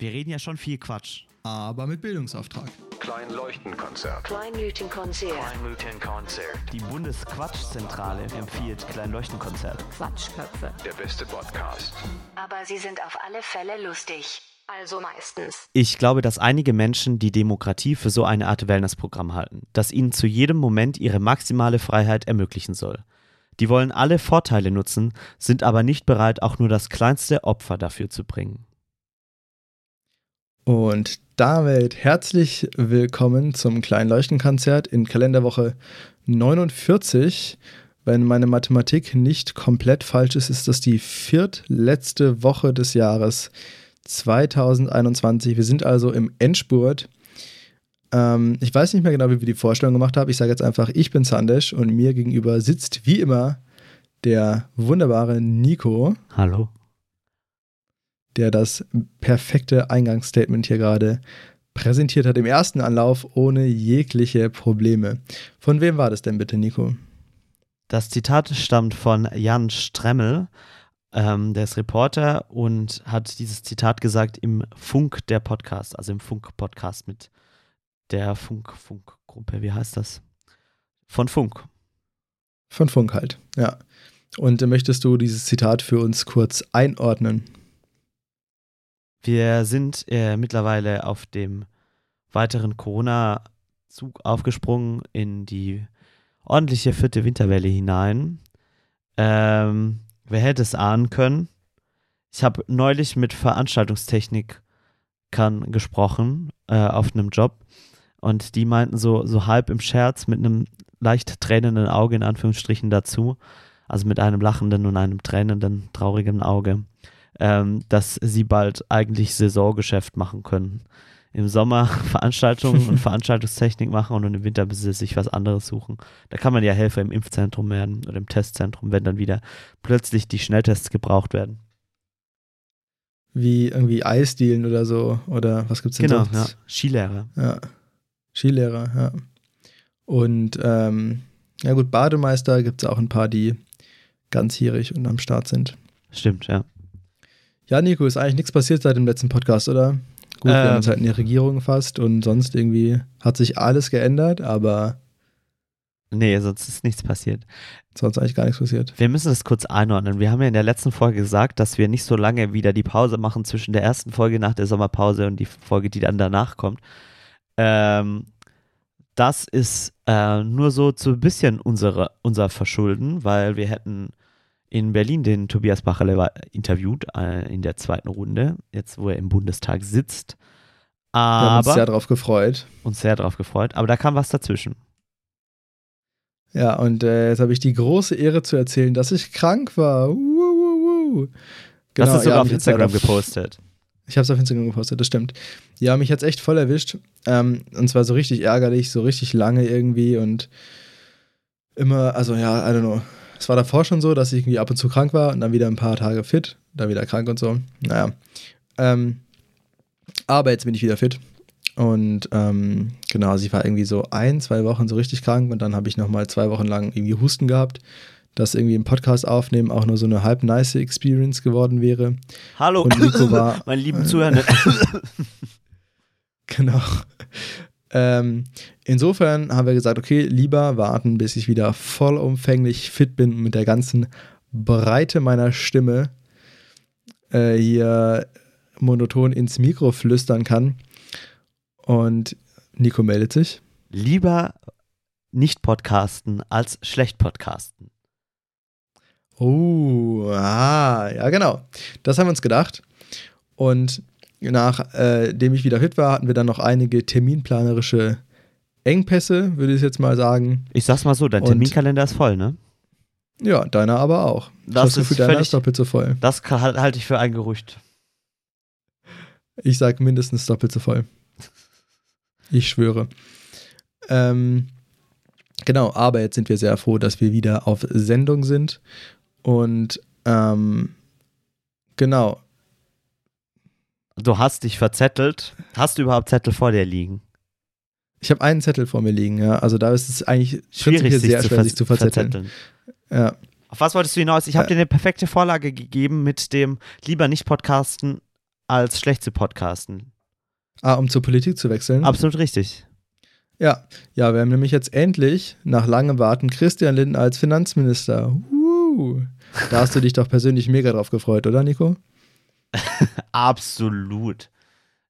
Wir reden ja schon viel Quatsch. aber mit Bildungsauftrag. Kleinleuchtenkonzert. Kleinleuchtenkonzert. Kleinleuchtenkonzert. Die Bundesquatschzentrale empfiehlt Kleinleuchtenkonzert. Quatschköpfe. Der beste Podcast. Aber sie sind auf alle Fälle lustig. Also meistens. Ich glaube, dass einige Menschen die Demokratie für so eine Art Wellnessprogramm halten, das ihnen zu jedem Moment ihre maximale Freiheit ermöglichen soll. Die wollen alle Vorteile nutzen, sind aber nicht bereit, auch nur das kleinste Opfer dafür zu bringen. Und damit herzlich willkommen zum kleinen Leuchtenkonzert in Kalenderwoche 49. Wenn meine Mathematik nicht komplett falsch ist, ist das die viertletzte Woche des Jahres 2021. Wir sind also im Endspurt. Ähm, ich weiß nicht mehr genau, wie wir die Vorstellung gemacht haben. Ich sage jetzt einfach, ich bin Sandesh und mir gegenüber sitzt wie immer der wunderbare Nico. Hallo? Der das perfekte Eingangsstatement hier gerade präsentiert hat im ersten Anlauf ohne jegliche Probleme. Von wem war das denn bitte, Nico? Das Zitat stammt von Jan Stremmel, ähm, der ist Reporter und hat dieses Zitat gesagt im Funk der Podcast, also im Funk-Podcast mit der Funk-Funk-Gruppe. Wie heißt das? Von Funk. Von Funk halt, ja. Und möchtest du dieses Zitat für uns kurz einordnen? Wir sind äh, mittlerweile auf dem weiteren Corona-Zug aufgesprungen in die ordentliche vierte Winterwelle hinein. Ähm, wer hätte es ahnen können? Ich habe neulich mit Veranstaltungstechnikern gesprochen äh, auf einem Job und die meinten so, so halb im Scherz mit einem leicht tränenden Auge in Anführungsstrichen dazu, also mit einem lachenden und einem tränenden, traurigen Auge ähm, dass sie bald eigentlich Saisongeschäft machen können. Im Sommer Veranstaltungen und Veranstaltungstechnik machen und im Winter müssen sie sich was anderes suchen. Da kann man ja Helfer im Impfzentrum werden oder im Testzentrum, wenn dann wieder plötzlich die Schnelltests gebraucht werden. Wie irgendwie Eisdielen oder so. Oder was gibt's denn Genau, sonst? ja. Skilehrer. Ja. Skilehrer, ja. Und ähm, ja gut, Bademeister gibt es auch ein paar, die ganzjährig und am Start sind. Stimmt, ja. Ja, Nico, ist eigentlich nichts passiert seit dem letzten Podcast, oder? Gut, wir Ähm. haben uns halt in die Regierung gefasst und sonst irgendwie hat sich alles geändert, aber Nee, sonst ist nichts passiert. sonst eigentlich gar nichts passiert. Wir müssen das kurz einordnen. Wir haben ja in der letzten Folge gesagt, dass wir nicht so lange wieder die Pause machen zwischen der ersten Folge nach der Sommerpause und die Folge, die dann danach kommt. Ähm, das ist äh, nur so zu ein bisschen unsere, unser Verschulden, weil wir hätten in Berlin den Tobias Bachelewa interviewt äh, in der zweiten Runde, jetzt wo er im Bundestag sitzt. Wir haben uns Aber sehr darauf gefreut. uns sehr drauf gefreut. Aber da kam was dazwischen. Ja, und äh, jetzt habe ich die große Ehre zu erzählen, dass ich krank war. Uh, uh, uh. das Genau, ist sogar ja, auf Instagram gepostet. Ich habe es auf Instagram gepostet, das stimmt. Ja, mich hat's echt voll erwischt. Ähm, und zwar so richtig ärgerlich, so richtig lange irgendwie und immer, also ja, I don't know. Es war davor schon so, dass ich irgendwie ab und zu krank war und dann wieder ein paar Tage fit, dann wieder krank und so. Naja. Ähm, aber jetzt bin ich wieder fit. Und ähm, genau, also ich war irgendwie so ein, zwei Wochen so richtig krank und dann habe ich nochmal zwei Wochen lang irgendwie Husten gehabt, dass irgendwie im Podcast aufnehmen auch nur so eine halb nice Experience geworden wäre. Hallo, Und Nico war- meine lieben Zuhörer. Genau. Ähm, insofern haben wir gesagt, okay, lieber warten, bis ich wieder vollumfänglich fit bin und mit der ganzen Breite meiner Stimme äh, hier monoton ins Mikro flüstern kann. Und Nico meldet sich. Lieber nicht podcasten als schlecht podcasten. Oh, ah, ja, genau. Das haben wir uns gedacht. Und nachdem ich wieder fit war, hatten wir dann noch einige terminplanerische Engpässe, würde ich jetzt mal sagen. Ich sag's mal so, dein Und- Terminkalender ist voll, ne? Ja, deiner aber auch. Das das ist Gefühl, deiner völlig- ist doppelt so voll. Das halt- halte ich für ein Gerücht. Ich sag mindestens doppelt so voll. Ich schwöre. Ähm, genau, aber jetzt sind wir sehr froh, dass wir wieder auf Sendung sind. Und ähm, genau, Du hast dich verzettelt. Hast du überhaupt Zettel vor dir liegen? Ich habe einen Zettel vor mir liegen, ja. Also da ist es eigentlich Schwierig, sehr zu, schwer, sich zu verzetteln. verzetteln. Ja. Auf was wolltest du hinaus? Ich habe Äh. dir eine perfekte Vorlage gegeben mit dem lieber nicht podcasten als schlecht zu podcasten. Ah, um zur Politik zu wechseln? Absolut richtig. Ja, ja, wir haben nämlich jetzt endlich nach langem Warten Christian Lindner als Finanzminister. Uh, da hast du dich doch persönlich mega drauf gefreut, oder Nico? Absolut.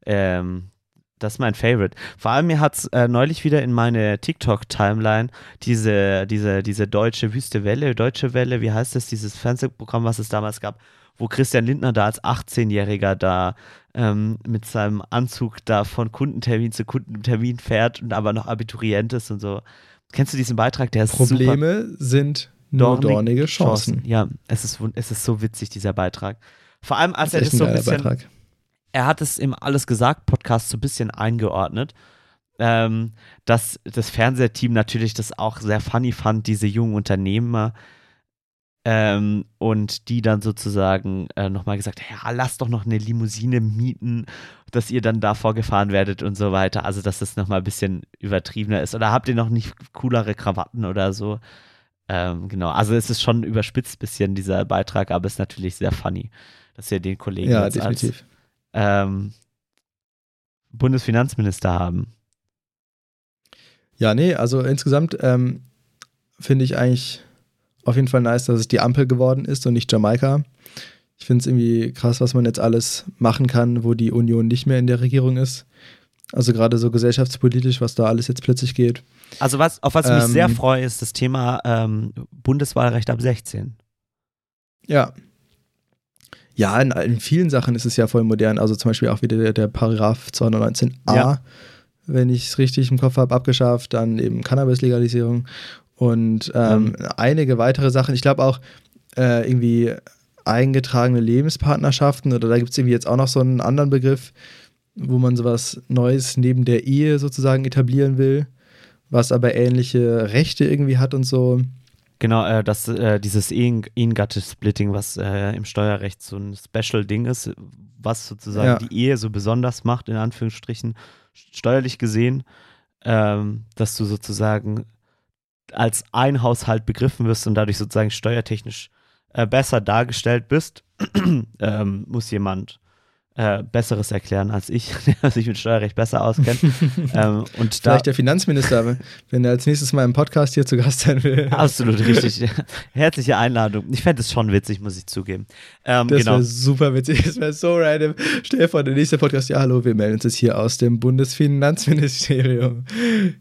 Ähm, das ist mein Favorite. Vor allem mir hat es äh, neulich wieder in meine TikTok-Timeline diese, diese, diese deutsche Wüste Welle, Deutsche Welle, wie heißt das, dieses Fernsehprogramm, was es damals gab, wo Christian Lindner da als 18-Jähriger da ähm, mit seinem Anzug da von Kundentermin zu Kundentermin fährt und aber noch Abiturient ist und so. Kennst du diesen Beitrag? Der ist Probleme super sind nur dornig- dornige Chancen. Ja, es ist, es ist so witzig, dieser Beitrag. Vor allem, als er Das das ist so ein bisschen Beitrag. Er hat es im Alles gesagt Podcast so ein bisschen eingeordnet, ähm, dass das Fernsehteam natürlich das auch sehr funny fand, diese jungen Unternehmer. Ähm, und die dann sozusagen äh, nochmal gesagt, ja, lass doch noch eine Limousine mieten, dass ihr dann da vorgefahren werdet und so weiter. Also, dass das nochmal ein bisschen übertriebener ist. Oder habt ihr noch nicht coolere Krawatten oder so? Ähm, genau, also es ist schon überspitzt bisschen dieser Beitrag, aber es ist natürlich sehr funny, dass ihr den Kollegen Ja, jetzt als definitiv. Ähm, Bundesfinanzminister haben. Ja, nee, also insgesamt ähm, finde ich eigentlich auf jeden Fall nice, dass es die Ampel geworden ist und nicht Jamaika. Ich finde es irgendwie krass, was man jetzt alles machen kann, wo die Union nicht mehr in der Regierung ist. Also gerade so gesellschaftspolitisch, was da alles jetzt plötzlich geht. Also was, auf was ich mich Ähm, sehr freue, ist das Thema ähm, Bundeswahlrecht ab 16. Ja. Ja, in, in vielen Sachen ist es ja voll modern. Also zum Beispiel auch wieder der, der Paragraph 219a, Ja. wenn ich es richtig im Kopf habe, abgeschafft. Dann eben Cannabis-Legalisierung und ähm, einige weitere Sachen. Ich glaube auch äh, irgendwie eingetragene Lebenspartnerschaften oder da gibt es irgendwie jetzt auch noch so einen anderen Begriff, wo man sowas Neues neben der Ehe sozusagen etablieren will, was aber ähnliche Rechte irgendwie hat und so. Genau, äh, das, äh, dieses Ehen- Ehengattesplitting, was äh, im Steuerrecht so ein Special-Ding ist, was sozusagen Ja. die Ehe so besonders macht, in Anführungsstrichen, steuerlich gesehen, ähm, dass du sozusagen als ein Haushalt begriffen wirst und dadurch sozusagen steuertechnisch äh, besser dargestellt bist, ähm, muss jemand äh, Besseres erklären als ich, der sich mit Steuerrecht besser auskennt. ähm, und da, Vielleicht der Finanzminister, wenn er als nächstes mal im Podcast hier zu Gast sein will. Absolut richtig. Herzliche Einladung. Ich fände es schon witzig, muss ich zugeben. Ähm, Das genau. wäre super witzig, das wäre so random. Stell dir vor, der nächste Podcast, ja hallo, wir melden uns jetzt hier aus dem Bundesfinanzministerium.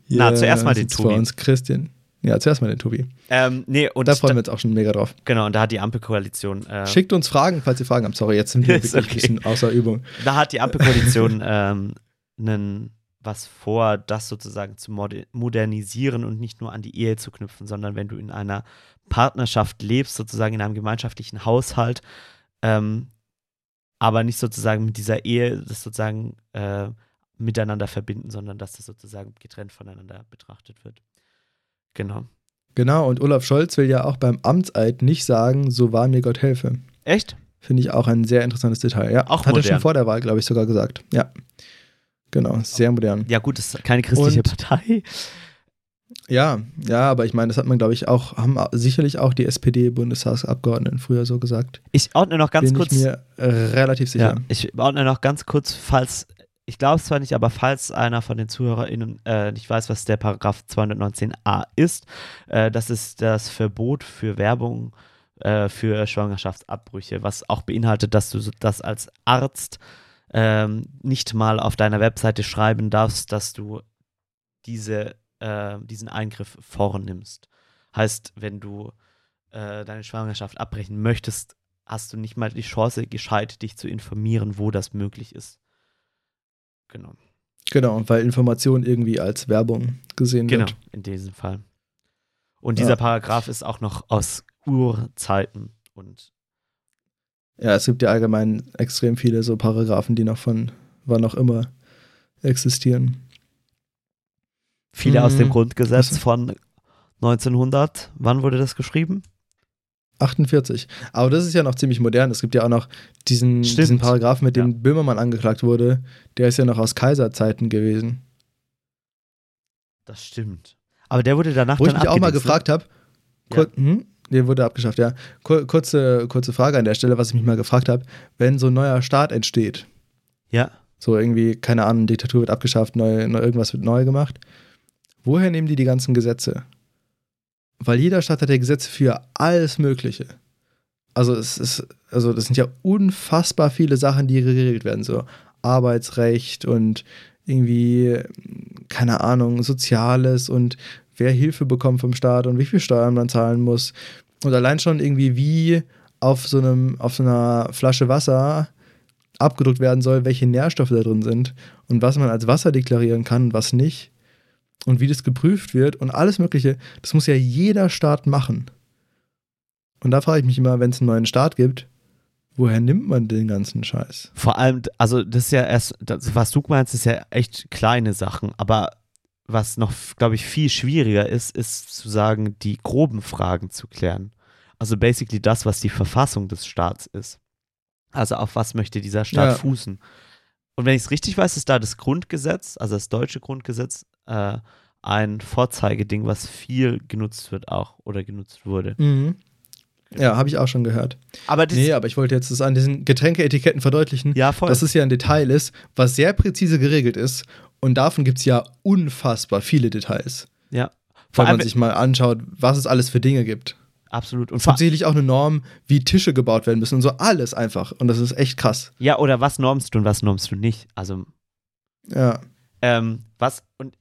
Na, Hier zuerst mal den Tobi. Vor uns Christian. Ja, zuerst mal den Tobi. Ähm, nee, und Da freuen wir uns auch schon mega drauf. genau, und da hat die Ampelkoalition, äh, Schickt uns Fragen, falls ihr Fragen habt. Sorry, jetzt sind wir wirklich okay. ein bisschen außer Übung. da hat die Ampelkoalition ähm, nen, was vor, das sozusagen zu mode- modernisieren und nicht nur an die Ehe zu knüpfen, sondern wenn du in einer Partnerschaft lebst, sozusagen in einem gemeinschaftlichen Haushalt, ähm, aber nicht sozusagen mit dieser Ehe das sozusagen äh, miteinander verbinden, sondern dass das sozusagen getrennt voneinander betrachtet wird. Genau. Genau, und Olaf Scholz will ja auch beim Amtseid nicht sagen, so wahr mir Gott helfe. Echt? Finde ich auch ein sehr interessantes Detail. Ja, Auch hat er modern. schon vor der Wahl, glaube ich, sogar gesagt. Ja. Genau, sehr modern. Ja, gut, das ist keine christliche Und- Partei. Ja, ja, aber ich meine, das hat man, glaube ich, auch, haben sicherlich auch die SPD-Bundestagsabgeordneten früher so gesagt. Ich ordne noch ganz Bin kurz. ich mir relativ sicher. ja, ich ordne noch ganz kurz, falls, ich glaube es zwar nicht, aber falls einer von den ZuhörerInnen äh, nicht weiß, was der Paragraph 219a ist, äh, das ist das Verbot für Werbung äh, für Schwangerschaftsabbrüche, was auch beinhaltet, dass du das als Arzt ähm, nicht mal auf deiner Webseite schreiben darfst, dass du diese, äh, diesen Eingriff vornimmst. Heißt, wenn du äh, deine Schwangerschaft abbrechen möchtest, hast du nicht mal die Chance, gescheit dich zu informieren, wo das möglich ist. Genau. Genau, weil Information irgendwie als Werbung gesehen Genau, wird. in diesem Fall. Und Ja. dieser Paragraph ist auch noch aus Urzeiten und Ja, es gibt ja allgemein extrem viele so Paragraphen, die noch von wann auch immer existieren. viele aus dem Mhm. Grundgesetz von 1900. Wann wurde das geschrieben? 48. Aber das ist ja noch ziemlich modern. Es gibt ja auch noch diesen, Stimmt. diesen Paragraphen, mit dem Ja. Böhmermann angeklagt wurde. Der ist ja noch aus Kaiserzeiten gewesen. Das stimmt. Aber der wurde danach Wo ich dann mich auch mal ne? gefragt habe, kur hm? der wurde abgeschafft, ja. Kur kurze, kurze Frage an der Stelle, was ich mich mal gefragt habe, wenn so ein neuer Staat entsteht, Ja. So irgendwie, keine Ahnung, Diktatur wird abgeschafft, neu, neu, irgendwas wird neu gemacht. Woher nehmen die die ganzen Gesetze? Weil jeder Staat hat ja Gesetze für alles Mögliche. Also es ist, also das sind ja unfassbar viele Sachen, die geregelt werden. So Arbeitsrecht und irgendwie, keine Ahnung, Soziales und wer Hilfe bekommt vom Staat und wie viel Steuern man zahlen muss. Und allein schon irgendwie, wie auf so einem, auf so einer Flasche Wasser abgedruckt werden soll, welche Nährstoffe da drin sind und was man als Wasser deklarieren kann und was nicht. Und wie das geprüft wird und alles Mögliche, das muss ja jeder Staat machen. Und da frage ich mich immer, wenn es einen neuen Staat gibt, woher nimmt man den ganzen Scheiß? Vor allem, also das ist ja erst, das, was du meinst, ist ja echt kleine Sachen, aber was noch, glaube ich, viel schwieriger ist, ist zu sagen, die groben Fragen zu klären. Also basically das, was die Verfassung des Staats ist. Also auf was möchte dieser Staat Ja. fußen? Und wenn ich es richtig weiß, ist da das Grundgesetz, also das deutsche Grundgesetz, äh, ein Vorzeigeding, was viel genutzt wird auch oder genutzt wurde. Mhm. Ja, habe ich auch schon gehört. Aber Nee, aber ich wollte jetzt das an diesen Getränkeetiketten verdeutlichen, ja, voll. dass es ja ein Detail ist, was sehr präzise geregelt ist. Und davon gibt es ja unfassbar viele Details. ja. Vor Wenn man allem, sich mal anschaut, was es alles für Dinge gibt. absolut. Und Es vor, gibt sicherlich auch eine Norm, wie Tische gebaut werden müssen und so alles einfach. Und das ist echt krass. ja, oder was normst du und was normst du nicht? Also Ja. Ähm, was, und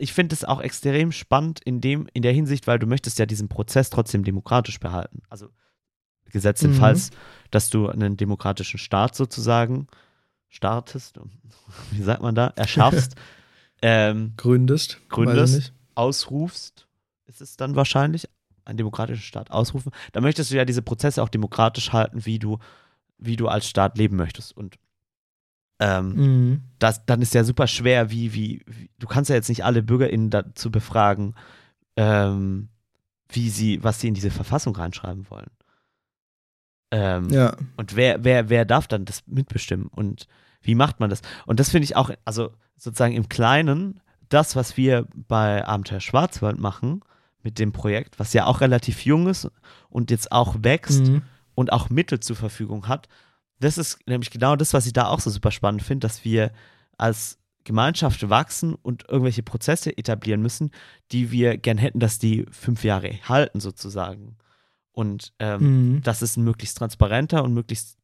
ich finde es auch extrem spannend in dem, in der Hinsicht, weil du möchtest ja diesen Prozess trotzdem demokratisch behalten. Also gesetzt Mhm. Falls, dass du einen demokratischen Staat sozusagen startest, wie sagt man da, erschaffst, ähm, Gründest. Gründest. Ausrufst, ist es dann wahrscheinlich, einen demokratischen Staat ausrufen, dann möchtest du ja diese Prozesse auch demokratisch halten, wie du, wie du als Staat leben möchtest. Und ähm, Mhm. das, dann ist ja super schwer, wie, wie, wie, du kannst ja jetzt nicht alle BürgerInnen dazu befragen, ähm, wie sie, was sie in diese Verfassung reinschreiben wollen. Ähm, Ja. Und wer, wer, wer darf dann das mitbestimmen und wie macht man das? Und das finde ich auch, also sozusagen im Kleinen, das, was wir bei Abenteuer Schwarzwald machen, mit dem Projekt, was ja auch relativ jung ist und jetzt auch wächst, Mhm. und auch Mittel zur Verfügung hat. Das ist nämlich genau das, was ich da auch so super spannend finde, dass wir als Gemeinschaft wachsen und irgendwelche Prozesse etablieren müssen, die wir gern hätten, dass die fünf Jahre halten sozusagen. Und ähm, Mhm. dass es ein möglichst transparenter und möglichst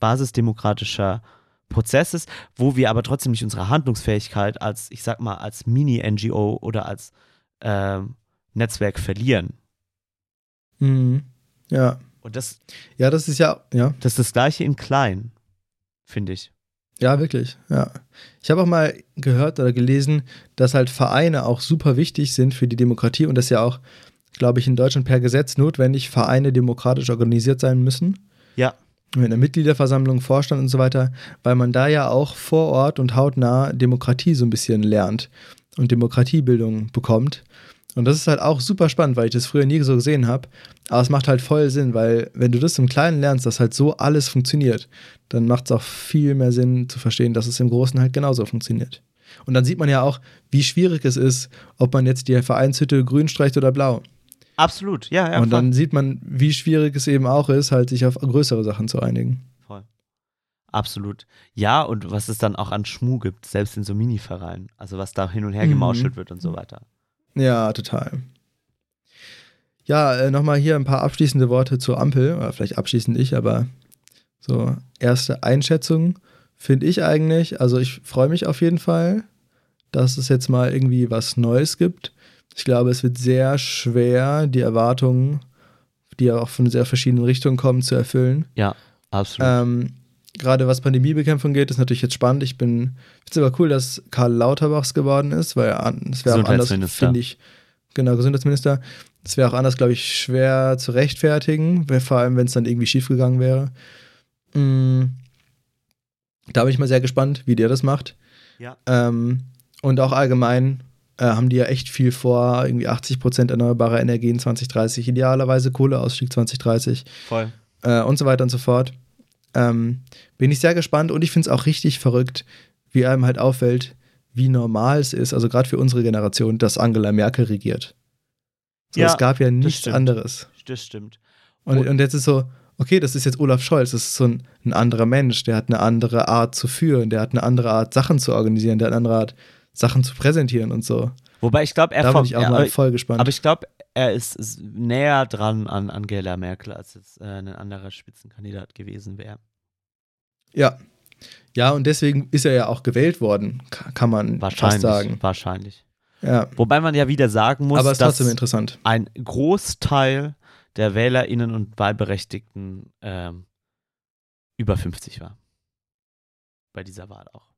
basisdemokratischer Prozess ist, wo wir aber trotzdem nicht unsere Handlungsfähigkeit als, ich sag mal, als Mini-NGO oder als ähm, Netzwerk verlieren. Mhm. Ja. Und das, Ja, das ist ja, ja. das ist das Gleiche in klein, finde ich. Ja, wirklich, ja. Ich habe auch mal gehört oder gelesen, dass halt Vereine auch super wichtig sind für die Demokratie und das ja auch, glaube ich, in Deutschland per Gesetz notwendig, Vereine demokratisch organisiert sein müssen. Ja. Mit einer Mitgliederversammlung, Vorstand und so weiter, weil man da ja auch vor Ort und hautnah Demokratie so ein bisschen lernt und Demokratiebildung bekommt. Und das ist halt auch super spannend, weil ich das früher nie so gesehen habe. Aber es macht halt voll Sinn, weil wenn du das im Kleinen lernst, dass halt so alles funktioniert, dann macht es auch viel mehr Sinn zu verstehen, dass es im Großen halt genauso funktioniert. Und dann sieht man ja auch, wie schwierig es ist, ob man jetzt die Vereinshütte grün streicht oder blau. Absolut, ja, ja. und voll. dann sieht man, wie schwierig es eben auch ist, halt sich auf größere Sachen zu einigen. voll. Absolut. Ja, und was es dann auch an Schmuh gibt, selbst in so Mini-Vereinen. Also was da hin und her Mhm. gemauschelt wird und so weiter. Ja, total. Ja, äh, nochmal hier ein paar abschließende Worte zur Ampel, oder vielleicht abschließend ich, aber so erste Einschätzung finde ich eigentlich, also ich freue mich auf jeden Fall, dass es jetzt mal irgendwie was Neues gibt. Ich glaube, es wird sehr schwer, die Erwartungen, die ja auch von sehr verschiedenen Richtungen kommen, zu erfüllen. Absolut. Ähm, Gerade was Pandemiebekämpfung geht, ist natürlich jetzt spannend. Ich bin, finde es aber cool, dass Karl Lauterbachs geworden ist, weil es wäre auch anders, finde ich. Genau, Gesundheitsminister. Es wäre auch anders, glaube ich, schwer zu rechtfertigen, vor allem wenn es dann irgendwie schiefgegangen wäre. Mm, da bin ich mal sehr gespannt, wie der das macht. Ja. Ähm, und auch allgemein äh, haben die ja echt viel vor, irgendwie 80% erneuerbare Energien 2030, idealerweise Kohleausstieg 2030 Voll. äh, und so weiter und so fort. Ähm, bin ich sehr gespannt und ich finde es auch richtig verrückt, wie einem halt auffällt, wie normal es ist, also gerade für unsere Generation, dass Angela Merkel regiert. So, Ja, es gab ja nichts stimmt. anderes. Das stimmt. Und, Und- und jetzt ist so, okay, das ist jetzt Olaf Scholz, das ist so ein, ein anderer Mensch, der hat eine andere Art zu führen, der hat eine andere Art, Sachen zu organisieren, der hat eine andere Art, Sachen zu präsentieren und so. Wobei ich glaube, er Da bin ich auch mal voll gespannt. Aber ich glaube, er ist, ist näher dran an Angela Merkel, als jetzt äh, ein anderer Spitzenkandidat gewesen wäre. ja. Ja, und deswegen ist er ja auch gewählt worden, ka- kann man fast Wahrscheinlich. sagen. Wahrscheinlich. Ja. Wobei man ja wieder sagen muss, Aber es ist dass trotzdem interessant. ein Großteil der WählerInnen und Wahlberechtigten ähm, über 50 war. Bei dieser Wahl auch.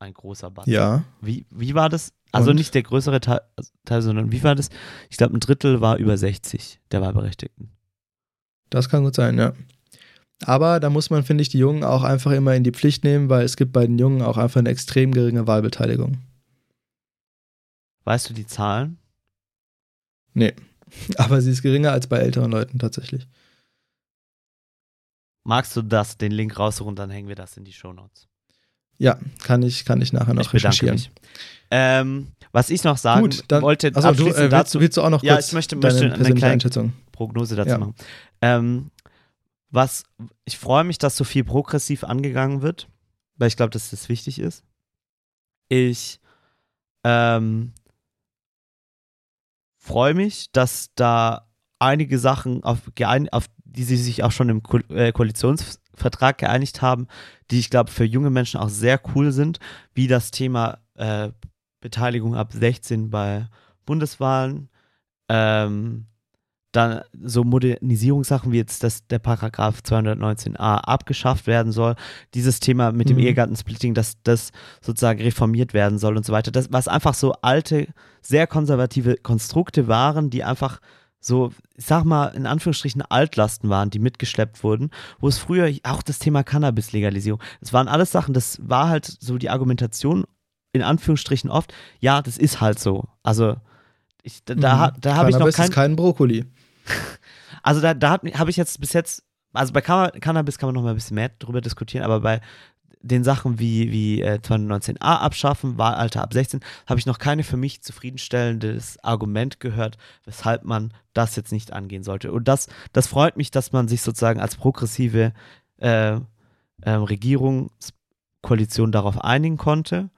Ein großer Batzen. Ja. Wie, wie war das? Also Und? nicht der größere Teil, Teil, sondern wie war das? Ich glaube, ein Drittel war über 60 der Wahlberechtigten. Das kann gut sein, ja. Aber da muss man, finde ich, die Jungen auch einfach immer in die Pflicht nehmen, weil es gibt bei den Jungen auch einfach eine extrem geringe Wahlbeteiligung. Weißt du die Zahlen? Aber sie ist geringer als bei älteren Leuten tatsächlich. Magst du das, den Link raussuchen, dann hängen wir das in die Shownotes. Ja, kann ich, kann ich nachher noch Ich bedanke recherchieren. mich. Ähm, was ich noch sagen Gut, dann wollte, achso, du, äh, dazu, willst du auch noch Ja, kurz ich möchte- deine möchte eine persönliche kleine- Einschätzung? Prognose dazu Ja. machen. Ähm, was, ich freue mich, dass so viel progressiv angegangen wird, weil ich glaube, dass das wichtig ist. Ich ähm, freue mich, dass da einige Sachen, auf, auf die sie sich auch schon im Ko äh, Koalitionsvertrag geeinigt haben, die ich glaube für junge Menschen auch sehr cool sind, wie das Thema äh, Beteiligung ab 16 bei Bundeswahlen, ähm, dann so Modernisierungssachen wie jetzt, dass der Paragraph 219a abgeschafft werden soll, dieses Thema mit dem Mhm. Ehegattensplitting, dass das sozusagen reformiert werden soll und so weiter. Das, was einfach so alte, sehr konservative Konstrukte waren, die einfach so, ich sag mal, in Anführungsstrichen Altlasten waren, die mitgeschleppt wurden, wo es früher auch das Thema Cannabis-Legalisierung, es waren alles Sachen, das war halt so die Argumentation in Anführungsstrichen oft, ja, das ist halt so. Also ich, da, da, ha- da habe ich noch kein, ist kein Brokkoli. also da, da habe ich jetzt bis jetzt, also bei Canna- Cannabis kann man noch mal ein bisschen mehr drüber diskutieren, aber bei den Sachen wie, wie äh, 219a abschaffen, Wahlalter ab 16, habe ich noch keine für mich zufriedenstellendes Argument gehört, weshalb man das jetzt nicht angehen sollte. Und das, das freut mich, dass man sich sozusagen als progressive äh, ähm, Regierungskoalition darauf einigen konnte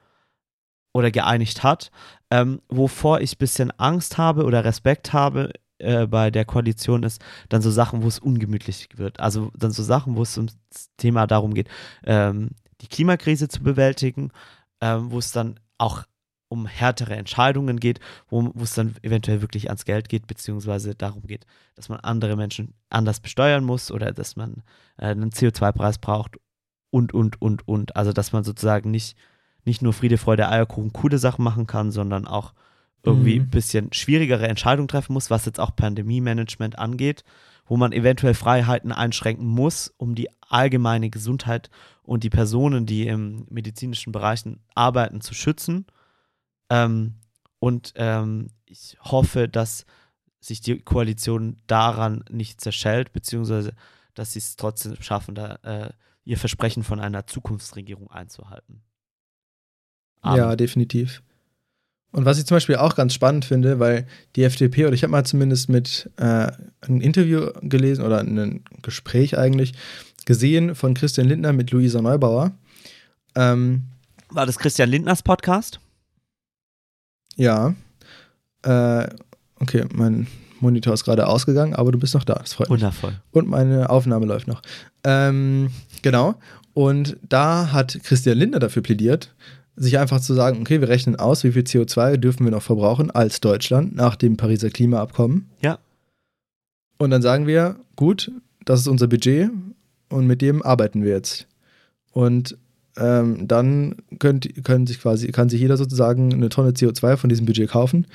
oder geeinigt hat. Ähm, wovor ich ein bisschen Angst habe oder Respekt habe äh, bei der Koalition ist dann so Sachen, wo es ungemütlich wird. Also dann so Sachen, wo es ums Thema darum geht, ähm, die Klimakrise zu bewältigen, ähm, wo es dann auch um härtere Entscheidungen geht, wo, es dann eventuell wirklich ans Geld geht, beziehungsweise darum geht, dass man andere Menschen anders besteuern muss oder dass man äh, einen CO2-Preis braucht und, und, und, und. Also, dass man sozusagen nicht, nicht nur Friede, Freude, Eierkuchen, coole Sachen machen kann, sondern auch irgendwie Mhm. ein bisschen schwierigere Entscheidungen treffen muss, was jetzt auch Pandemie-Management angeht, wo man eventuell Freiheiten einschränken muss, um die allgemeine Gesundheit und die Personen, die im medizinischen Bereichen arbeiten, zu schützen. Ähm, und ähm, ich hoffe, dass sich die Koalition daran nicht zerschellt, beziehungsweise dass sie es trotzdem schaffen, da äh, ihr Versprechen von einer Zukunftsregierung einzuhalten. Ja, Aber- definitiv. Und was ich zum Beispiel auch ganz spannend finde, weil die FDP, oder ich habe mal zumindest mit äh, ein Interview gelesen oder ein Gespräch eigentlich gesehen von Christian Lindner mit Luisa Neubauer. Ähm, War das Christian Lindners Podcast? ja. Äh, okay, mein Monitor ist gerade ausgegangen, aber du bist noch da. Das freut mich. Wundervoll. Und meine Aufnahme läuft noch. Ähm, genau. Und da hat Christian Lindner dafür plädiert, sich einfach zu sagen, okay, wir rechnen aus, wie viel CO2 dürfen wir noch verbrauchen als Deutschland nach dem Pariser Klimaabkommen. Ja. Und dann sagen wir, gut, das ist unser Budget und mit dem arbeiten wir jetzt. Und ähm, dann könnt, können sich quasi, kann sich jeder sozusagen eine Tonne CO2 von diesem Budget kaufen.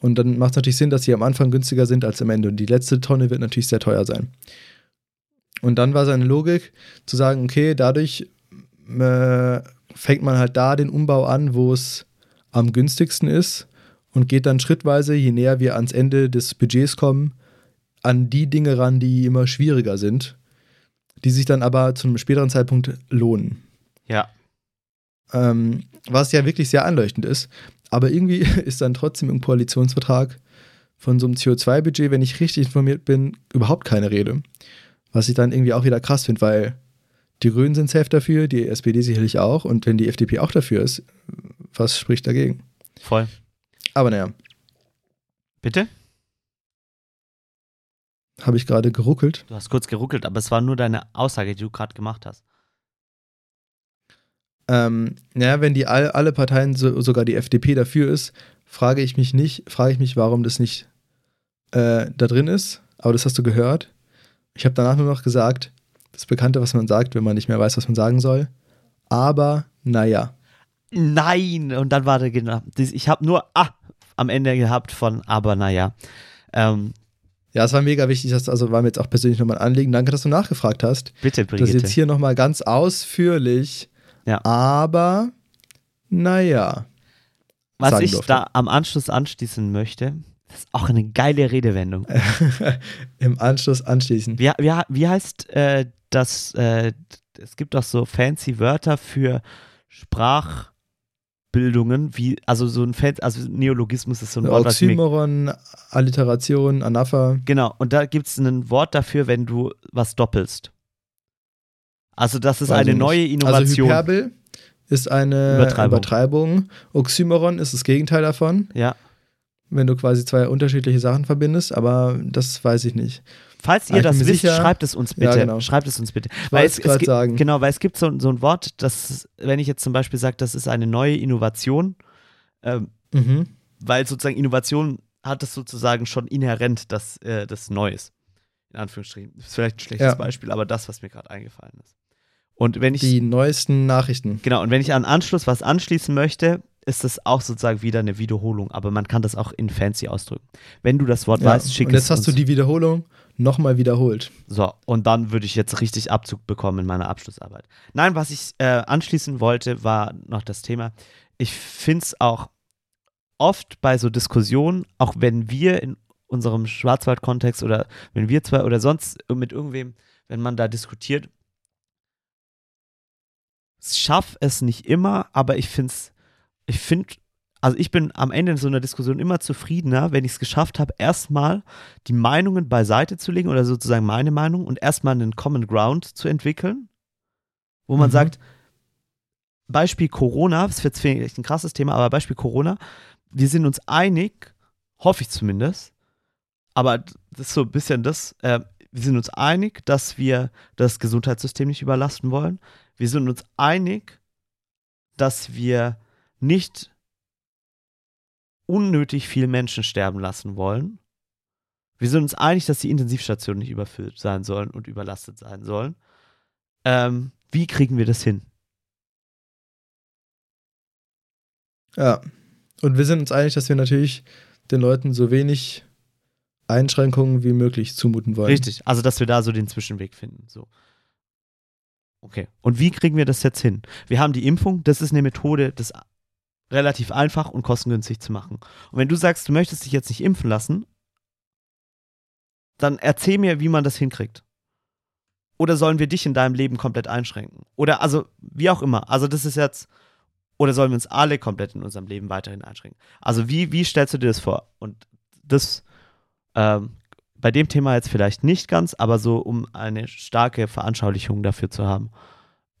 Und dann macht es natürlich Sinn, dass sie am Anfang günstiger sind als am Ende. Und die letzte Tonne wird natürlich sehr teuer sein. Und dann war seine Logik zu sagen, okay, dadurch äh, fängt man halt da den Umbau an, wo es am günstigsten ist und geht dann schrittweise, je näher wir ans Ende des Budgets kommen, an die Dinge ran, die immer schwieriger sind, die sich dann aber zu einem späteren Zeitpunkt lohnen. Ja. Ähm, was ja wirklich sehr anleuchtend ist. Aber irgendwie ist dann trotzdem im Koalitionsvertrag von so einem CO2-Budget, wenn ich richtig informiert bin, überhaupt keine Rede. Was ich dann irgendwie auch wieder krass finde, weil die Grünen sind safe dafür, die SPD sicherlich auch. Und wenn die FDP auch dafür ist, was spricht dagegen? Voll. Aber naja, Bitte? habe ich gerade geruckelt. Du hast kurz geruckelt, aber es war nur deine Aussage, die du gerade gemacht hast. Ähm, naja, wenn die all, alle Parteien, so, sogar die FDP dafür ist, frage ich mich nicht, frage ich mich, warum das nicht äh, da drin ist. Aber das hast du gehört. Ich habe danach nur noch gesagt, das Bekannte, was man sagt, wenn man nicht mehr weiß, was man sagen soll. Aber naja. Nein! Und dann war der genau. Ich habe nur ah am Ende gehabt von aber naja. Ähm, Ja, es war mega wichtig, das also war mir jetzt auch persönlich nochmal ein Anliegen. Danke, dass du nachgefragt hast. bitte, Das Brigitte. jetzt hier nochmal ganz ausführlich. Ja. Aber naja. Was ich durfte. da am Anschluss anschließen möchte, das ist auch eine geile Redewendung. Im Anschluss anschließen. Wie, wie, wie heißt äh, das? Äh, es gibt auch so fancy Wörter für Sprachbildungen, wie, also so ein Fan, also Neologismus ist so ein Wort, was mir Oxymoron, Alliteration, Anapha. Genau, und da gibt es ein Wort dafür, wenn du was doppelst. Also das ist Weiß eine neue nicht. Innovation. Also Hyperbel ist eine Übertreibung. Übertreibung. Oxymoron ist das Gegenteil davon, ja. wenn du quasi zwei unterschiedliche Sachen verbindest, aber das weiß ich nicht. Falls ihr ich das wisst, sicher- schreibt es uns Ja, bitte. genau. Schreibt es uns bitte. Ich Weil es, es gibt, sagen. Genau, weil es gibt so, so ein Wort, das, wenn ich jetzt zum Beispiel sage, das ist eine neue Innovation, ähm, Mhm. weil sozusagen Innovation hat es sozusagen schon inhärent, dass äh, das neu ist. In Anführungsstrichen. Das ist vielleicht ein schlechtes Ja. Beispiel, aber das, was mir gerade eingefallen ist. Und wenn ich Die neuesten Nachrichten. Genau, und wenn ich an Anschluss was anschließen möchte, ist das auch sozusagen wieder eine Wiederholung, aber man kann das auch in fancy ausdrücken. Wenn du das Wort Ja. weißt, schick Und es jetzt hast du die Wiederholung nochmal wiederholt. So, und dann würde ich jetzt richtig Abzug bekommen in meiner Abschlussarbeit. Nein, was ich äh, anschließen wollte, war noch das Thema. Ich finde es auch oft bei so Diskussionen, auch wenn wir in unserem Schwarzwald-Kontext oder wenn wir zwei oder sonst mit irgendwem, wenn man da diskutiert, schaff es nicht immer, aber ich finde es, ich finde, also ich bin am Ende in so einer Diskussion immer zufriedener, wenn ich es geschafft habe, erstmal die Meinungen beiseite zu legen oder sozusagen meine Meinung und erstmal einen Common Ground zu entwickeln, wo man Mhm. sagt, Beispiel Corona, das wird vielleicht ein krasses Thema, aber Beispiel Corona, wir sind uns einig, hoffe ich zumindest, aber das ist so ein bisschen das, äh, wir sind uns einig, dass wir das Gesundheitssystem nicht überlasten wollen. Wir sind uns einig, dass wir nicht unnötig viel Menschen sterben lassen wollen. Wir sind uns einig, dass die Intensivstationen nicht überfüllt sein sollen und überlastet sein sollen. Ähm, wie kriegen wir das hin? Ja. Und wir sind uns einig, dass wir natürlich den Leuten so wenig Einschränkungen wie möglich zumuten wollen. Richtig, also dass wir da so den Zwischenweg finden. So. Okay. Und wie kriegen wir das jetzt hin? Wir haben die Impfung, das ist eine Methode, das ist relativ einfach und kostengünstig zu machen. Und wenn du sagst, du möchtest dich jetzt nicht impfen lassen, dann erzähl mir, wie man das hinkriegt. Oder sollen wir dich in deinem Leben komplett einschränken? Oder also, wie auch immer. Also, das ist jetzt. Oder sollen wir uns alle komplett in unserem Leben weiterhin einschränken? Also, wie, wie stellst du dir das vor? Und das ähm, bei dem Thema jetzt vielleicht nicht ganz, aber so, um eine starke Veranschaulichung dafür zu haben.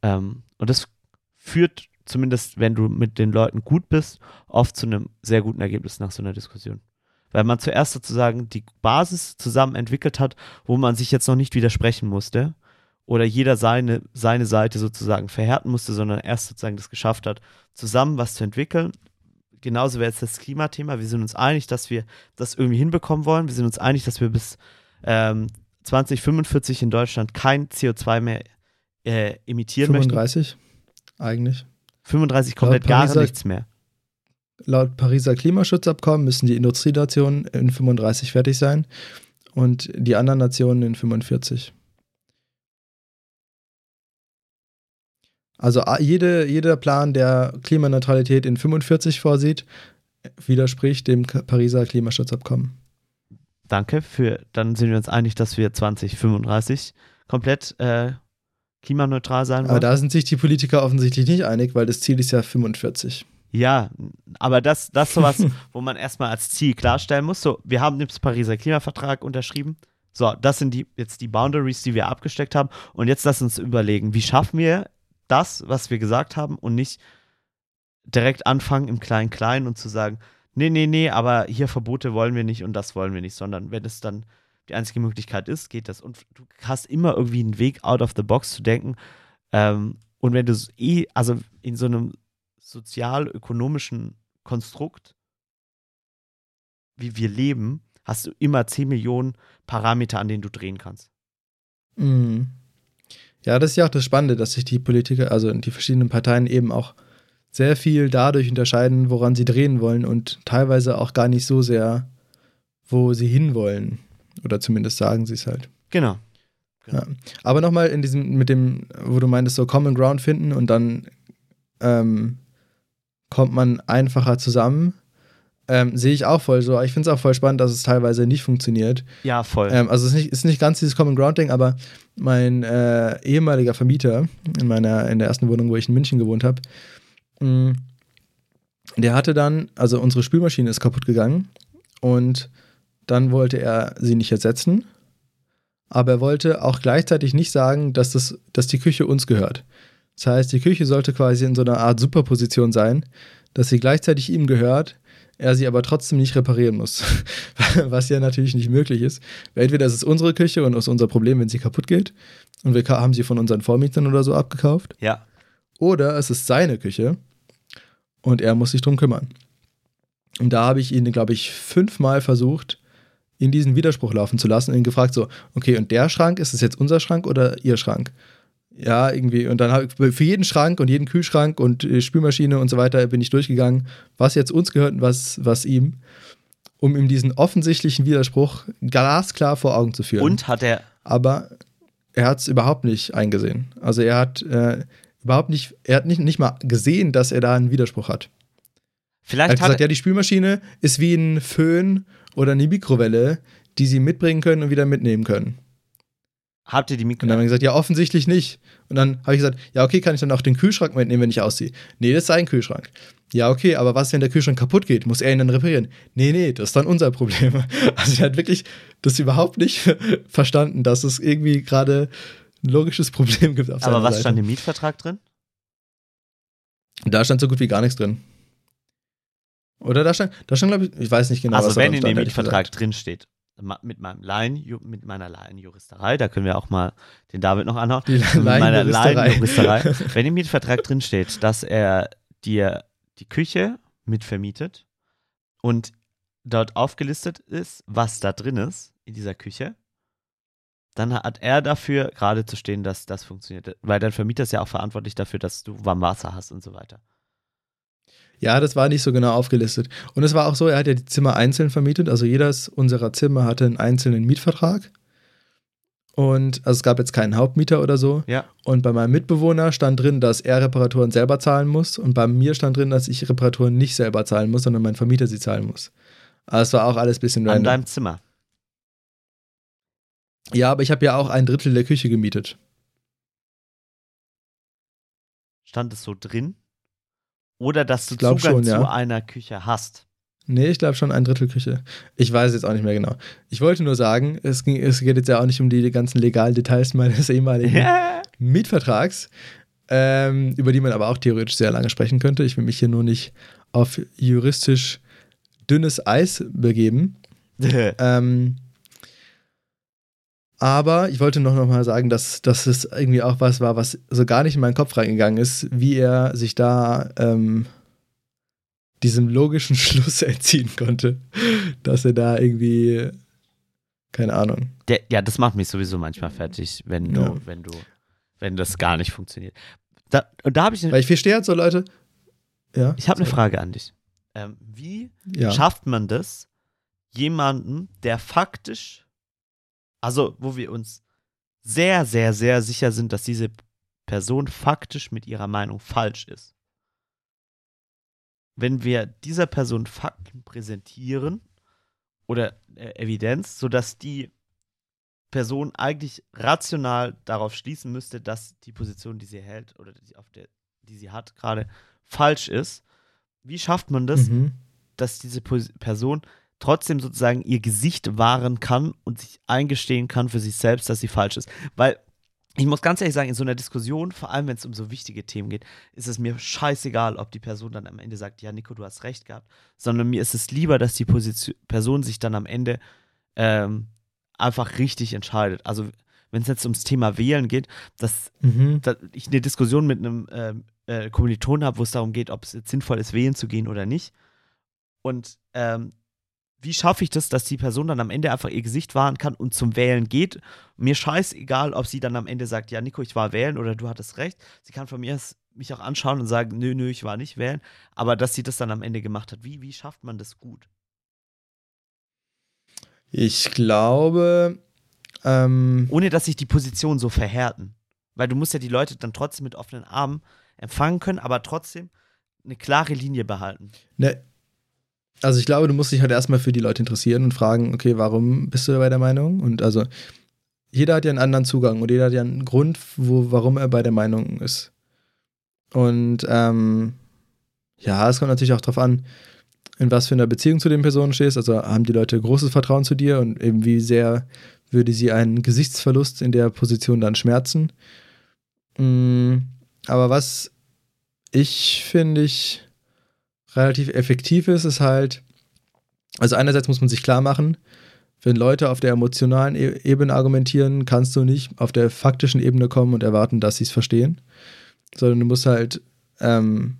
Ähm, und das führt zumindest, wenn du mit den Leuten gut bist, oft zu einem sehr guten Ergebnis nach so einer Diskussion. Weil man zuerst sozusagen die Basis zusammen entwickelt hat, wo man sich jetzt noch nicht widersprechen musste oder jeder seine, seine Seite sozusagen verhärten musste, sondern erst sozusagen das geschafft hat, zusammen was zu entwickeln. Genauso wäre jetzt das Klimathema. Wir sind uns einig, dass wir das irgendwie hinbekommen wollen. Wir sind uns einig, dass wir bis ähm, 2045 in Deutschland kein CO2 mehr äh, emittieren möchten. 35 eigentlich. 35 komplett Laut gar Pariser- nichts mehr. Laut Pariser Klimaschutzabkommen müssen die Industrienationen in 35 fertig sein und die anderen Nationen in 45. Also jede, jeder Plan, der Klimaneutralität in 45 vorsieht, widerspricht dem Pariser Klimaschutzabkommen. Danke für, dann sind wir uns einig, dass wir 2035 komplett äh, klimaneutral sein wollen. Aber da sind sich die Politiker offensichtlich nicht einig, weil das Ziel ist ja 45. Ja, aber das, das ist sowas, wo man erstmal als Ziel klarstellen muss. So, wir haben den Pariser Klimavertrag unterschrieben. So, das sind die, jetzt die Boundaries, die wir abgesteckt haben. Und jetzt lass uns überlegen, wie schaffen wir das, was wir gesagt haben und nicht direkt anfangen im Klein-Klein und zu sagen, nee, nee, nee, aber hier Verbote wollen wir nicht und das wollen wir nicht, sondern wenn es dann die einzige Möglichkeit ist, geht das. Und du hast immer irgendwie einen Weg out of the box zu denken. Ähm, und wenn du eh, also in so einem sozial-ökonomischen Konstrukt, wie wir leben, hast du immer 10 Millionen Parameter, an denen du drehen kannst. Mhm. Ja, das ist ja auch das Spannende, dass sich die Politiker, also die verschiedenen Parteien eben auch sehr viel dadurch unterscheiden, woran sie drehen wollen und teilweise auch gar nicht so sehr, wo sie hinwollen. Oder zumindest sagen sie es halt. Genau. Ja. Aber nochmal in diesem, mit dem, wo du meintest, so Common Ground finden und dann ähm, kommt man einfacher zusammen. Ähm, Sehe ich auch voll so. Ich finde es auch voll spannend, dass es teilweise nicht funktioniert. Ja, voll. Ähm, also es ist nicht, ist nicht ganz dieses Common Ground-Ding, aber mein äh, ehemaliger Vermieter in meiner, in der ersten Wohnung, wo ich in München gewohnt habe, der hatte dann, also unsere Spülmaschine ist kaputt gegangen und dann wollte er sie nicht ersetzen, aber er wollte auch gleichzeitig nicht sagen, dass, das, dass die Küche uns gehört. Das heißt, die Küche sollte quasi in so einer Art Superposition sein, dass sie gleichzeitig ihm gehört, er sie aber trotzdem nicht reparieren muss. Was ja natürlich nicht möglich ist. Entweder ist es unsere Küche und ist unser Problem, wenn sie kaputt geht und wir haben sie von unseren Vormietern oder so abgekauft. ja. Oder es ist seine Küche und er muss sich drum kümmern. Und da habe ich ihn, glaube ich, fünfmal versucht, in diesen Widerspruch laufen zu lassen und ihn gefragt so, okay, und der Schrank, ist es jetzt unser Schrank oder ihr Schrank? Ja, irgendwie. Und dann habe ich für jeden Schrank und jeden Kühlschrank und äh, Spülmaschine und so weiter bin ich durchgegangen, was jetzt uns gehört und was, was ihm, um ihm diesen offensichtlichen Widerspruch glasklar vor Augen zu führen. Und hat er, Aber er hat es überhaupt nicht eingesehen. Also er hat äh, überhaupt nicht, er hat nicht, nicht mal gesehen, dass er da einen Widerspruch hat. Er vielleicht hat hat, gesagt, ja, die Spülmaschine ist wie ein Föhn oder eine Mikrowelle, die sie mitbringen können und wieder mitnehmen können. habt ihr die Und Mikro dann haben wir gesagt, ja, offensichtlich nicht. Und dann habe ich gesagt, ja, okay, kann ich dann auch den Kühlschrank mitnehmen, wenn ich ausziehe? Nee, das ist sein Kühlschrank. Ja, okay, aber was, wenn der Kühlschrank kaputt geht? Muss er ihn dann reparieren? Nee, nee, das ist dann unser Problem. Also er hat wirklich das überhaupt nicht verstanden, dass es irgendwie gerade ein logisches Problem gibt auf Aber was Seite. stand im Mietvertrag drin? Da stand so gut wie gar nichts drin. Oder da stand, da stand, glaube ich, ich weiß nicht genau, also was wenn in dem Mietvertrag gesagt. drin steht, ma- mit meinem Laien, mit meiner Laienjuristerei, da können wir auch mal den David noch anhauen. Die mit meiner Laienjuristerei. Wenn im Mietvertrag drin steht, dass er dir die Küche mitvermietet und dort aufgelistet ist, was da drin ist in dieser Küche, dann hat er dafür gerade zu stehen, dass das funktioniert. Weil dein Vermieter ist ja auch verantwortlich dafür, dass du warm Wasser hast und so weiter. Ja, das war nicht so genau aufgelistet. Und es war auch so, er hat ja die Zimmer einzeln vermietet. Also jedes unserer Zimmer hatte einen einzelnen Mietvertrag. Und also es gab jetzt keinen Hauptmieter oder so. Ja. Und bei meinem Mitbewohner stand drin, dass er Reparaturen selber zahlen muss. Und bei mir stand drin, dass ich Reparaturen nicht selber zahlen muss, sondern mein Vermieter sie zahlen muss. Aber es war auch alles ein bisschen An random. deinem Zimmer. Ja, aber ich habe ja auch ein Drittel der Küche gemietet. Stand es so drin? Oder dass du Zugang schon, ja. zu einer Küche hast? Nee, ich glaube schon ein Drittel Küche. Ich weiß jetzt auch nicht mehr genau. Ich wollte nur sagen, es, ging, es geht jetzt ja auch nicht um die ganzen legalen Details meines ehemaligen Mietvertrags, ähm, über die man aber auch theoretisch sehr lange sprechen könnte. Ich will mich hier nur nicht auf juristisch dünnes Eis begeben. Ähm, aber ich wollte noch, noch mal sagen, dass, dass es irgendwie auch was war, was so gar nicht in meinen Kopf reingegangen ist, wie er sich da ähm, diesem logischen Schluss entziehen konnte, dass er da irgendwie, keine Ahnung. Der, ja, das macht mich sowieso manchmal fertig, wenn du, Ja. wenn du, wenn das gar nicht funktioniert. Da, und da habe ich, Weil ich verstehe halt so Leute. Ja. ich habe eine. Frage an dich. Ähm, wie Ja. schafft man das, jemanden, der faktisch, also wo wir uns sehr, sehr, sehr sicher sind, dass diese Person faktisch mit ihrer Meinung falsch ist. Wenn wir dieser Person Fakten präsentieren oder äh, Evidenz, sodass die Person eigentlich rational darauf schließen müsste, dass die Position, die sie hält oder die, auf der, die sie hat, gerade falsch ist. Wie schafft man das, Mhm. dass diese Person trotzdem sozusagen ihr Gesicht wahren kann und sich eingestehen kann für sich selbst, dass sie falsch ist. Weil ich muss ganz ehrlich sagen, in so einer Diskussion, vor allem wenn es um so wichtige Themen geht, ist es mir scheißegal, ob die Person dann am Ende sagt, ja, Nico, du hast recht gehabt, sondern mir ist es lieber, dass die Position, Person sich dann am Ende ähm, einfach richtig entscheidet. Also wenn es jetzt ums Thema Wählen geht, dass, Mhm. dass ich eine Diskussion mit einem ähm, äh, Kommiliton habe, wo es darum geht, ob es sinnvoll ist, wählen zu gehen oder nicht. Und ähm, wie schaffe ich das, dass die Person dann am Ende einfach ihr Gesicht wahren kann und zum Wählen geht? Mir scheißegal, ob sie dann am Ende sagt, ja, Nico, ich war wählen oder du hattest recht. Sie kann von mir aus mich auch anschauen und sagen, nö, nö, ich war nicht wählen. Aber dass sie das dann am Ende gemacht hat, wie, wie schafft man das gut? Ich glaube, ähm, Ohne dass sich die Positionen so verhärten. Weil du musst ja die Leute dann trotzdem mit offenen Armen empfangen können, aber trotzdem eine klare Linie behalten. ne, also ich glaube, du musst dich halt erstmal für die Leute interessieren und fragen, okay, warum bist du bei der Meinung? Und also jeder hat ja einen anderen Zugang und jeder hat ja einen Grund, wo, warum er bei der Meinung ist. Und ähm, ja, es kommt natürlich auch darauf an, in was für einer Beziehung zu den Personen stehst. Also haben die Leute großes Vertrauen zu dir und eben wie sehr würde sie einen Gesichtsverlust in der Position dann schmerzen. Mm, aber was ich finde ich relativ effektiv ist, ist halt, also einerseits muss man sich klar machen, wenn Leute auf der emotionalen e Ebene argumentieren, kannst du nicht auf der faktischen Ebene kommen und erwarten, dass sie es verstehen, sondern du musst halt, ähm,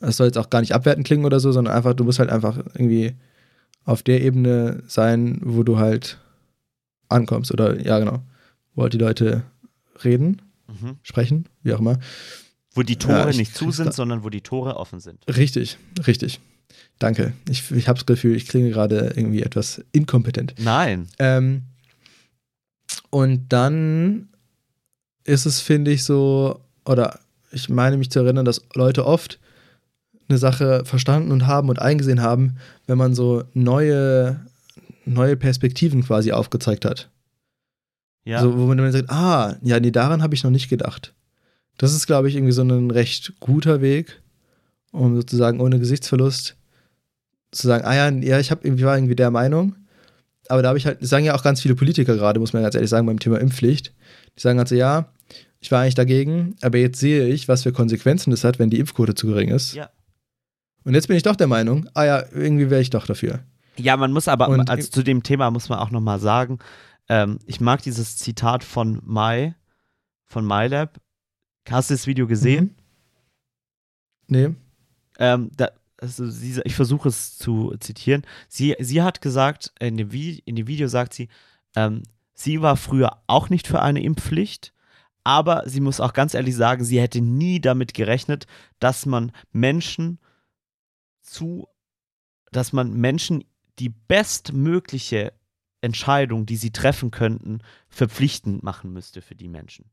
das soll jetzt auch gar nicht abwertend klingen oder so, sondern einfach, du musst halt einfach irgendwie auf der Ebene sein, wo du halt ankommst oder, ja genau, wo halt die Leute reden, Mhm. sprechen, wie auch immer. Wo die Tore Ja, ich nicht zu sind, sondern wo die Tore offen sind. Richtig, richtig. Danke. Ich, ich habe das Gefühl, ich klinge gerade irgendwie etwas inkompetent. Nein. Ähm, und dann ist es, finde ich, so, oder ich meine mich zu erinnern, dass Leute oft eine Sache verstanden und haben und eingesehen haben, wenn man so neue, neue Perspektiven quasi aufgezeigt hat. Ja. So, wo man dann sagt, ah, ja, nee, daran habe ich noch nicht gedacht. Das ist, glaube ich, irgendwie so ein recht guter Weg, um sozusagen ohne Gesichtsverlust zu sagen, ah ja, ja, ich habe irgendwie war irgendwie der Meinung, aber da habe ich halt, das sagen ja auch ganz viele Politiker gerade, muss man ganz ehrlich sagen, beim Thema Impfpflicht. Die sagen halt so, ja, ich war eigentlich dagegen, aber jetzt sehe ich, was für Konsequenzen das hat, wenn die Impfquote zu gering ist. Ja. Und jetzt bin ich doch der Meinung, ah ja, irgendwie wäre ich doch dafür. Ja, man muss aber, Und- also zu dem Thema muss man auch nochmal sagen, ähm, ich mag dieses Zitat von Mai, von MyLab. Hast du das Video gesehen? Mhm. Nee. Ähm, da, also sie, ich versuche es zu zitieren. Sie, sie hat gesagt, in dem, Vi in dem Video sagt sie, ähm, sie war früher auch nicht für eine Impfpflicht, aber sie muss auch ganz ehrlich sagen, sie hätte nie damit gerechnet, dass man Menschen zu, dass man Menschen die bestmögliche Entscheidung, die sie treffen könnten, verpflichtend machen müsste für die Menschen.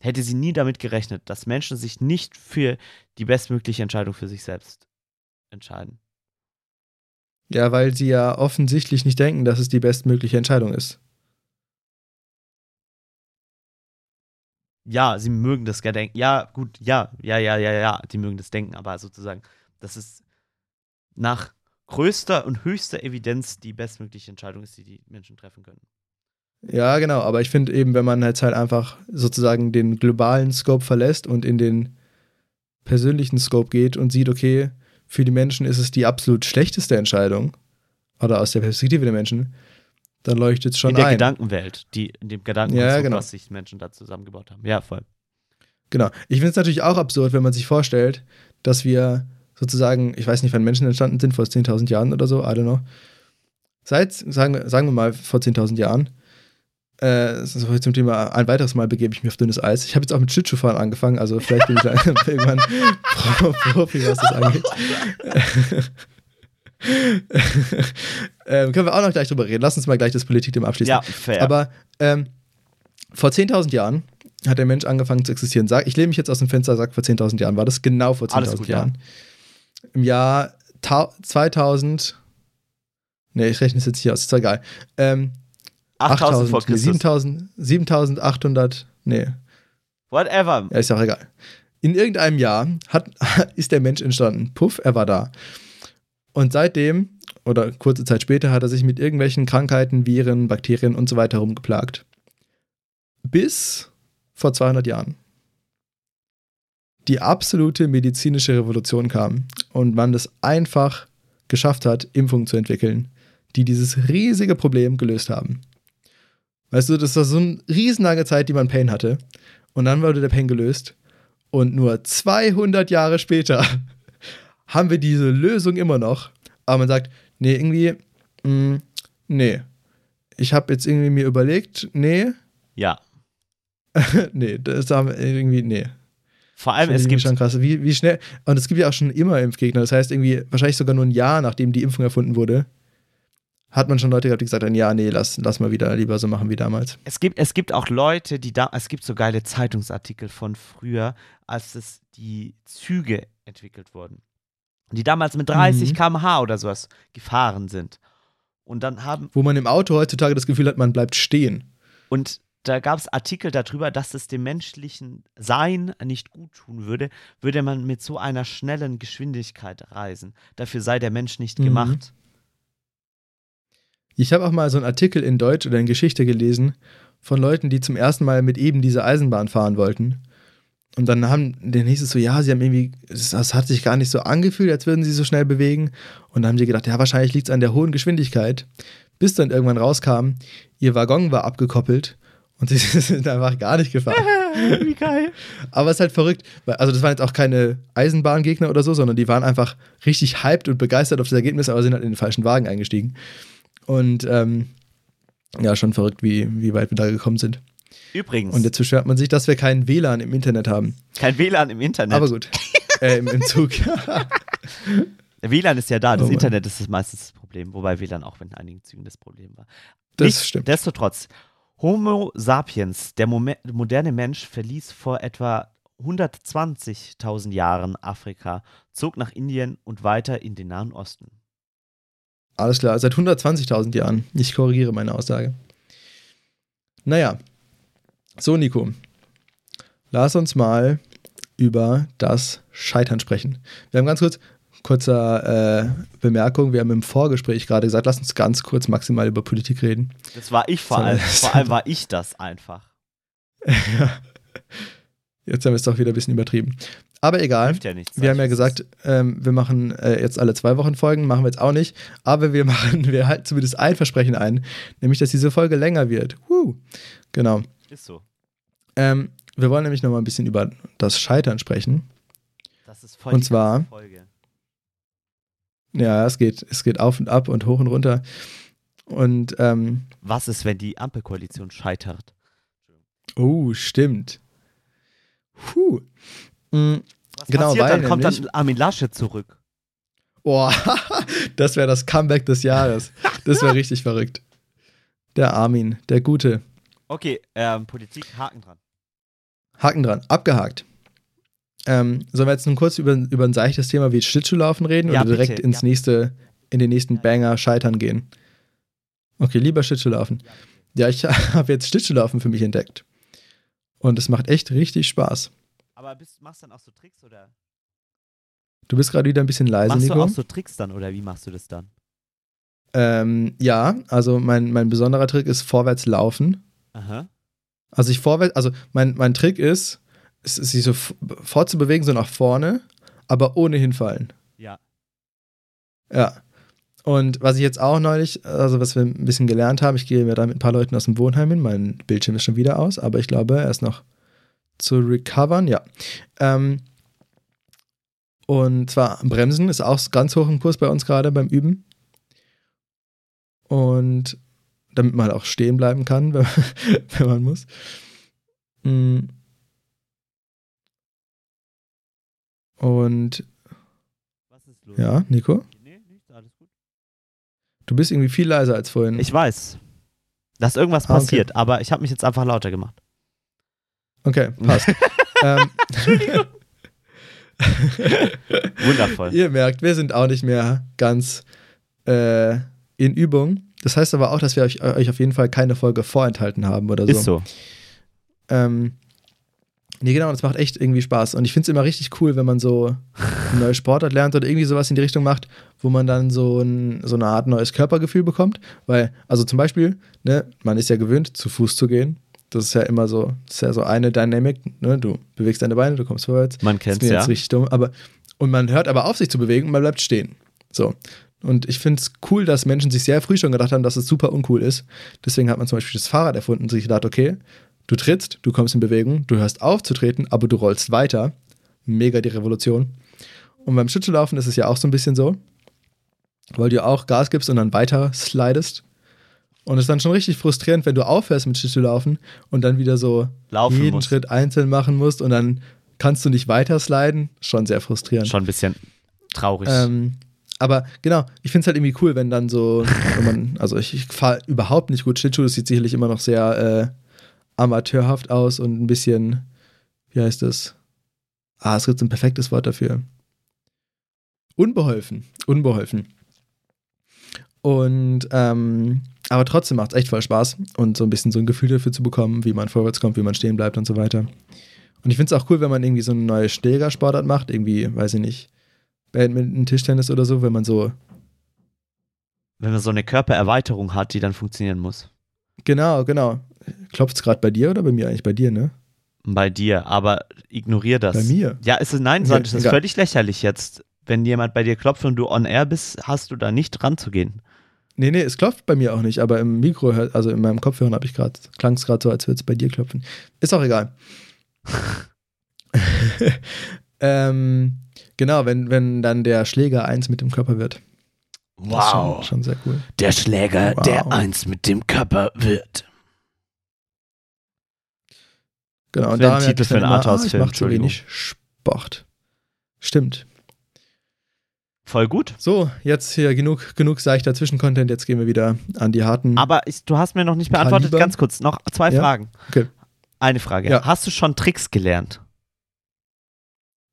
Hätte sie nie damit gerechnet, dass Menschen sich nicht für die bestmögliche Entscheidung für sich selbst entscheiden. Ja, weil sie ja offensichtlich nicht denken, dass es die bestmögliche Entscheidung ist. Ja, sie mögen das gerne denken. Ja, gut, ja, ja, ja, ja, ja, die mögen das denken, aber sozusagen, das ist nach größter und höchster Evidenz die bestmögliche Entscheidung ist, die die Menschen treffen können. Ja, genau, aber ich finde eben, wenn man jetzt halt einfach sozusagen den globalen Scope verlässt und in den persönlichen Scope geht und sieht, okay, für die Menschen ist es die absolut schlechteste Entscheidung, oder aus der Perspektive der Menschen, dann leuchtet es schon in der ein. Gedankenwelt, die, in dem Gedankenkonstrukt, Ja, genau. was sich Menschen da zusammengebaut haben. Ja, voll. Genau. Ich finde es natürlich auch absurd, wenn man sich vorstellt, dass wir sozusagen, ich weiß nicht, wann Menschen entstanden sind, vor 10.000 Jahren oder so, I don't know. Seit, sagen, sagen wir mal, vor 10.000 Jahren, äh, so zum Thema, ein weiteres Mal begebe ich mich auf dünnes Eis. Ich habe jetzt auch mit Schlittschuhfahren angefangen, also vielleicht bin ich irgendwann Pro- Profi, was das angeht. ähm, können wir auch noch gleich drüber reden. Lass uns mal gleich das Politikthema abschließen. Ja, fair. Aber ähm, vor 10.000 Jahren hat der Mensch angefangen zu existieren. Sag, ich lehne mich jetzt aus dem Fenster, sag vor 10.000 Jahren. War das genau vor Alles 10.000 gut, ja. Jahren? Im Jahr tau- 2000. Nee, ich rechne es jetzt nicht aus, ist doch egal. Ähm, 8000 vor Christus. 7000, 7800. Nee, Whatever. ja, ist auch egal. In irgendeinem Jahr hat, ist der Mensch entstanden. Puff, er war da. Und seitdem oder kurze Zeit später hat er sich mit irgendwelchen Krankheiten, Viren, Bakterien und so weiter rumgeplagt. Bis vor 200 Jahren. Die absolute medizinische Revolution kam und man es einfach geschafft hat, Impfungen zu entwickeln, die dieses riesige Problem gelöst haben. Weißt du, das war so eine riesenlange Zeit, die man Pain hatte. Und dann wurde der Pain gelöst. Und nur 200 Jahre später haben wir diese Lösung immer noch. Aber man sagt, nee, irgendwie, mh, nee. Ich habe jetzt irgendwie mir überlegt, nee, Ja. nee, das haben wir irgendwie, nee. Vor allem, es gibt, schon krass. Wie, wie schnell, und es gibt ja auch schon immer Impfgegner. Das heißt, irgendwie, wahrscheinlich sogar nur ein Jahr, nachdem die Impfung erfunden wurde, hat man schon Leute gehabt, die gesagt haben, ja, nee, lass, lass mal wieder lieber so machen wie damals. es gibt, es gibt auch Leute, die da, es gibt so geile Zeitungsartikel von früher, als es die Züge entwickelt wurden. Die damals mit 30 Mhm. km/h oder sowas gefahren sind. Und dann haben, Wo man im Auto heutzutage das Gefühl hat, man bleibt stehen. und da gab es Artikel darüber, dass es dem menschlichen Sein nicht gut tun würde, würde man mit so einer schnellen Geschwindigkeit reisen. Dafür sei der Mensch nicht Mhm. gemacht. Ich habe auch mal so einen Artikel in Deutsch oder in Geschichte gelesen von Leuten, die zum ersten Mal mit eben dieser Eisenbahn fahren wollten. Und dann haben, dann hieß es so, ja, sie haben irgendwie, das, hat sich gar nicht so angefühlt, als würden sie so schnell bewegen. Und dann haben sie gedacht, ja, wahrscheinlich liegt es an der hohen Geschwindigkeit. Bis dann irgendwann rauskam, ihr Waggon war abgekoppelt und sie sind einfach gar nicht gefahren. Wie geil. Aber es ist halt verrückt, also das waren jetzt auch keine Eisenbahngegner oder so, sondern die waren einfach richtig hyped und begeistert auf das Ergebnis, aber sind halt in den falschen Wagen eingestiegen. Und ähm, ja, schon verrückt, wie, wie weit wir da gekommen sind. Übrigens, Und jetzt beschwert man sich, dass wir keinen WLAN im Internet haben. kein WLAN im Internet. Aber gut. äh, im, Im Zug. WLAN ist ja da, das Oh. Internet ist das meistens das Problem, wobei WLAN auch in einigen Zügen das Problem war. Das stimmt. Destotrotz, Homo sapiens, der Mome moderne Mensch, verließ vor etwa 120.000 Jahren Afrika, zog nach Indien und weiter in den Nahen Osten. Alles klar, seit 120.000 Jahren. Ich korrigiere meine Aussage. Naja. So, Nico. Lass uns mal über das Scheitern sprechen. Wir haben ganz kurz, kurzer äh, Bemerkung, wir haben im Vorgespräch gerade gesagt, lass uns ganz kurz maximal über Politik reden. Das war ich vor allem. Vor allem war ich das einfach. Jetzt haben wir es doch wieder ein bisschen übertrieben. Aber egal. Ja nichts. Wir haben ja gesagt, ähm, wir machen äh, jetzt alle zwei Wochen Folgen, machen wir jetzt auch nicht. Aber wir machen, wir halten zumindest ein Versprechen ein, nämlich, dass diese Folge länger wird. Huh. Genau. Ist so. Ähm, wir wollen nämlich nochmal ein bisschen über das Scheitern sprechen. Das ist voll Und zwar- Folge. Ja, es geht, es geht auf und ab und hoch und runter. Und, ähm, Was ist, wenn die Ampelkoalition scheitert? oh, stimmt. Puh. Mm, Was Genau, passiert? weil Dann kommt nämlich- dann Armin Laschet zurück. Boah, das wäre das Comeback des Jahres. Das wäre richtig verrückt. Der Armin, der Gute. Okay, ähm, Politik, Haken dran. Haken dran, abgehakt. Ähm, sollen wir jetzt nun kurz über, über ein seichtes Thema wie Schlittschuhlaufen reden Ja, oder direkt bitte, ins ja. nächste, in den nächsten Banger Scheitern gehen? Okay, lieber Schlittschuhlaufen. Ja, ich habe jetzt Schlittschuhlaufen für mich entdeckt. Und es macht echt richtig Spaß. Aber bist, machst du dann auch so Tricks oder? Du bist gerade wieder ein bisschen leise, machst du Nico. auch so Tricks dann oder wie machst du das dann? ähm, ja, also mein, mein besonderer Trick ist vorwärts laufen. Aha. Also ich vorwärts, also mein, mein Trick ist, es ist sich so fortzubewegen, so nach vorne, aber ohne hinfallen. Ja. Ja. Und was ich jetzt auch neulich, also was wir ein bisschen gelernt haben, ich gehe mir da mit ein paar Leuten aus dem Wohnheim hin, mein Bildschirm ist schon wieder aus, aber ich glaube, er ist noch zu recovern, ja. Ähm, und zwar Bremsen ist auch ganz hoch im Kurs bei uns gerade beim Üben. Und damit man auch stehen bleiben kann, wenn, wenn man muss. Mm. Und ja, Nico, du bist irgendwie viel leiser als vorhin. Ich weiß. Dass irgendwas Ah, okay. passiert, aber ich habe mich jetzt einfach lauter gemacht. Okay, passt. ähm, Wundervoll. ihr merkt, wir sind auch nicht mehr ganz äh, in Übung. Das heißt aber auch, dass wir euch, euch auf jeden Fall keine Folge vorenthalten haben oder so. Ist so. Ähm, Nee, genau, das macht echt irgendwie Spaß. Und ich finde es immer richtig cool, wenn man so eine neue Sportart lernt oder irgendwie sowas in die Richtung macht, wo man dann so, ein, so eine Art neues Körpergefühl bekommt. Weil, also zum Beispiel, ne, man ist ja gewöhnt, zu Fuß zu gehen. Das ist ja immer so, das ist ja so eine Dynamik, ne? Du bewegst deine Beine, du kommst vorwärts. Man ist mir ja. jetzt richtig dumm, aber und man hört aber auf, sich zu bewegen und man bleibt stehen. So. Und ich finde es cool, dass Menschen sich sehr früh schon gedacht haben, dass es super uncool ist. Deswegen hat man zum Beispiel das Fahrrad erfunden und sich gedacht, okay, du trittst, du kommst in Bewegung, du hörst auf zu treten, aber du rollst weiter. Mega die Revolution. Und beim Schlittschuhlaufen ist es ja auch so ein bisschen so, weil du auch Gas gibst und dann weiter slidest. Und es ist dann schon richtig frustrierend, wenn du aufhörst mit Schlittschuhlaufen und dann wieder so Laufen jeden musst. Schritt einzeln machen musst und dann kannst du nicht weiter sliden. Schon sehr frustrierend. Schon ein bisschen traurig. Ähm, aber genau, ich finde es halt irgendwie cool, wenn dann so, wenn man, also ich, ich fahre überhaupt nicht gut Schlittschuh, das sieht sicherlich immer noch sehr äh, amateurhaft aus und ein bisschen, wie heißt das? Ah, es gibt ein perfektes Wort dafür. Unbeholfen. Unbeholfen. Und, ähm, aber trotzdem macht es echt voll Spaß und so ein bisschen so ein Gefühl dafür zu bekommen, wie man vorwärts kommt, wie man stehen bleibt und so weiter. Und ich finde es auch cool, wenn man irgendwie so eine neue Schlägersportart macht, irgendwie, weiß ich nicht, Badminton, Tischtennis oder so, wenn man so, Wenn man so eine Körpererweiterung hat, die dann funktionieren muss. genau, genau. Klopft es gerade bei dir oder bei mir eigentlich? Bei dir, ne? Bei dir, aber ignorier das. Bei mir? Ja, ist es, nein, Sand, es ist egal. völlig lächerlich jetzt. Wenn jemand bei dir klopft und du on air bist, hast du da nicht ranzugehen. Nee, nee, es klopft bei mir auch nicht, aber im Mikro, hört- also in meinem Kopfhörer habe ich gerade, klang es gerade so, als würde es bei dir klopfen. Ist auch egal. ähm, genau, wenn, wenn dann der Schläger eins mit dem Körper wird. Das ist Schon, schon sehr cool. Der Schläger, Wow. der eins mit dem Körper wird. Genau, und da Titel für einen Arthouse-Film, ah, Ich mache zu wenig Sport. Stimmt. Voll gut. So, jetzt hier genug, genug seichter Zwischencontent. Jetzt gehen wir wieder an die harten. Aber ich, du hast mir noch nicht beantwortet, Kaliber? ganz kurz, noch zwei Ja? Fragen. Okay. Eine Frage. Ja. Hast du schon Tricks gelernt?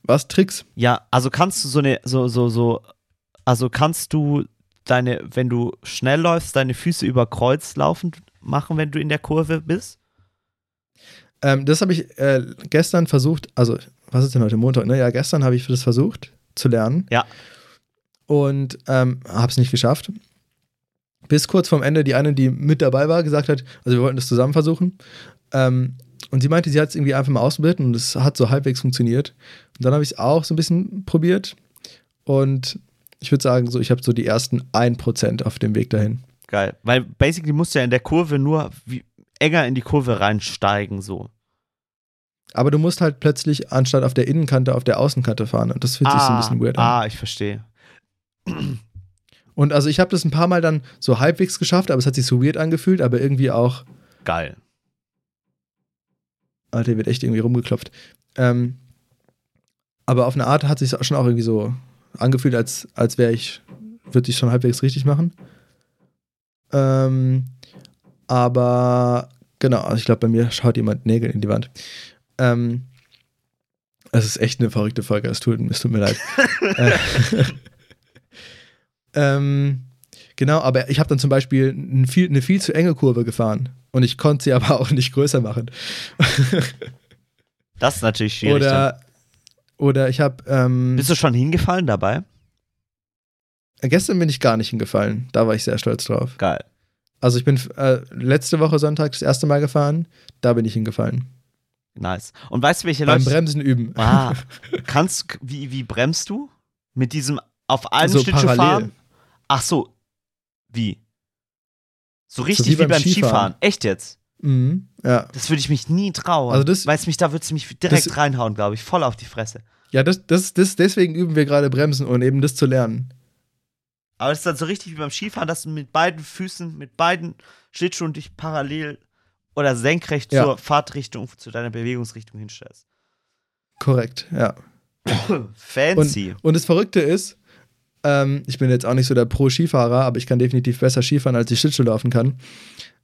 Was? Tricks? Ja, also kannst du so eine, so, so, so, also kannst du deine, wenn du schnell läufst, deine Füße über Kreuz laufend machen, wenn du in der Kurve bist? Ähm, das habe ich äh, gestern versucht. Also, was ist denn heute Montag? Ne? Ja, gestern habe ich das versucht zu lernen. Ja. Und ähm, habe es nicht geschafft. Bis kurz vorm Ende die eine, die mit dabei war, gesagt hat, also wir wollten das zusammen versuchen. Ähm, und sie meinte, sie hat es irgendwie einfach mal ausprobiert und es hat so halbwegs funktioniert. Und dann habe ich es auch so ein bisschen probiert. Und ich würde sagen, so, ich habe so die ersten 1% auf dem Weg dahin. Geil. Weil basically musst du ja in der Kurve nur wie, enger in die Kurve reinsteigen, so. Aber du musst halt plötzlich anstatt auf der Innenkante auf der Außenkante fahren. Und das fühlt sich so ein bisschen weird an. ah, ich verstehe. Und also ich habe das ein paar Mal dann so halbwegs geschafft, aber es hat sich so weird angefühlt, aber irgendwie auch, Geil. Alter, wird echt irgendwie rumgeklopft. Ähm, aber auf eine Art hat sich schon auch irgendwie so angefühlt, als, als wäre ich, würde ich schon halbwegs richtig machen. Ähm, aber genau, also ich glaube, bei mir schaut jemand Nägel in die Wand. Ähm, es ist echt eine verrückte Folge, es tut, es tut mir leid. äh, ähm, genau, aber ich habe dann zum Beispiel ein viel, eine viel zu enge Kurve gefahren und ich konnte sie aber auch nicht größer machen. Das ist natürlich schwierig. Oder, oder ich habe ähm, Bist du schon hingefallen dabei? gestern bin ich gar nicht hingefallen. Da war ich sehr stolz drauf. Geil. Also ich bin äh, letzte Woche Sonntag das erste Mal gefahren. Da bin ich hingefallen. Nice. Und weißt du, welche Beim Leute. Bremsen üben. Ah, kannst wie, wie bremst du? Mit diesem auf einem So Schlittschuh parallel. fahren? Ach so. Wie? So richtig wie wie, beim beim Skifahren. Skifahren. Echt jetzt? Mhm, ja. Das würde ich mich nie trauen. Also das- weißt mich, da würdest du mich direkt das- reinhauen, glaube ich. Voll auf die Fresse. Ja, das, das, das, deswegen üben wir gerade Bremsen und eben das zu lernen. Aber es ist dann so richtig wie beim Skifahren, dass du mit beiden Füßen, mit beiden Schlittschuhen dich parallel oder senkrecht Ja. zur Fahrtrichtung, zu deiner Bewegungsrichtung hinstellst. Korrekt, ja. Fancy. Und das Verrückte ist, ähm, ich bin jetzt auch nicht so der Pro-Skifahrer, aber ich kann definitiv besser Skifahren, als ich Schlittschuh laufen kann.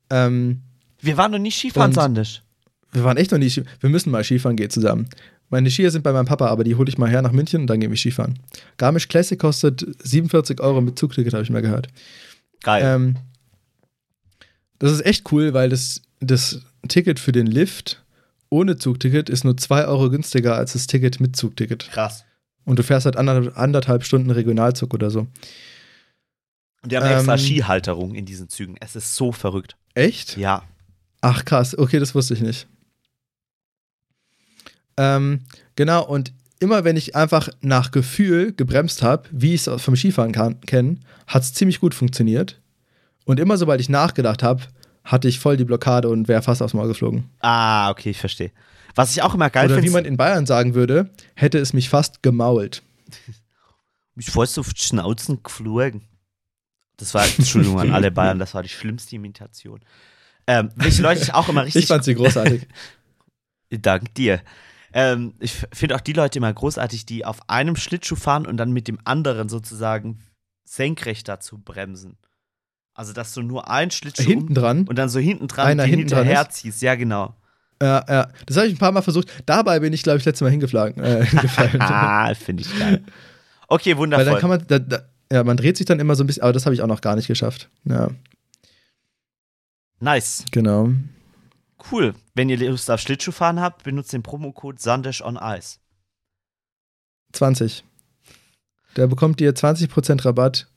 Ähm, Wir waren noch nie Skifahren, Sandisch. wir waren echt noch nie Ski Wir müssen mal Skifahren gehen zusammen. Meine Skier sind bei meinem Papa, aber die hole ich mal her nach München und dann gehen wir Skifahren. Garmisch Classic kostet 47 Euro mit Zugticket, habe ich mal gehört. Geil. Ähm, das ist echt cool, weil das, das Ticket für den Lift ohne Zugticket ist nur 2 Euro günstiger als das Ticket mit Zugticket. Krass. Und du fährst halt anderthalb, Stunden Regionalzug oder so. Und die haben extra Ähm, Skihalterung in diesen Zügen. Es ist so verrückt. Echt? Ja. Ach krass, okay, das wusste ich nicht. Ähm, genau, und immer wenn ich einfach nach Gefühl gebremst habe, wie ich es vom Skifahren kenne, hat es ziemlich gut funktioniert. Und immer sobald ich nachgedacht habe, hatte ich voll die Blockade und wäre fast aufs Maul geflogen. Ah, okay, ich verstehe. Was ich auch immer geil Oder wie finde, man in Bayern sagen würde, hätte es mich fast gemault. mich voll auf die Schnauzen geflogen. Das war, Entschuldigung an alle Bayern, das war die schlimmste Imitation. Ähm, welche Leute ich auch immer richtig. Ich fand sie großartig. Dank dir. Ähm, ich finde auch die Leute immer großartig, die auf einem Schlittschuh fahren und dann mit dem anderen sozusagen senkrecht dazu bremsen. Also, dass du nur ein Schlittschuh Hinten dran. und dann so hinten dran Einer den hinten dran hinterher ziehst. Ja, genau. Ja, ja. Das habe ich ein paar Mal versucht. Dabei bin ich, glaube ich, letztes Mal. Äh, hingefallen. Ah, finde ich geil. Okay, Weil wundervoll. dann kann man, da, da, ja, man dreht sich dann immer so ein bisschen, aber das habe ich auch noch gar nicht geschafft. Ja, nice. genau. Cool. Wenn ihr Lust auf Schlittschuhfahren habt, benutzt den Promocode Sandisch on Ice. 20. Da bekommt ihr 20% Rabatt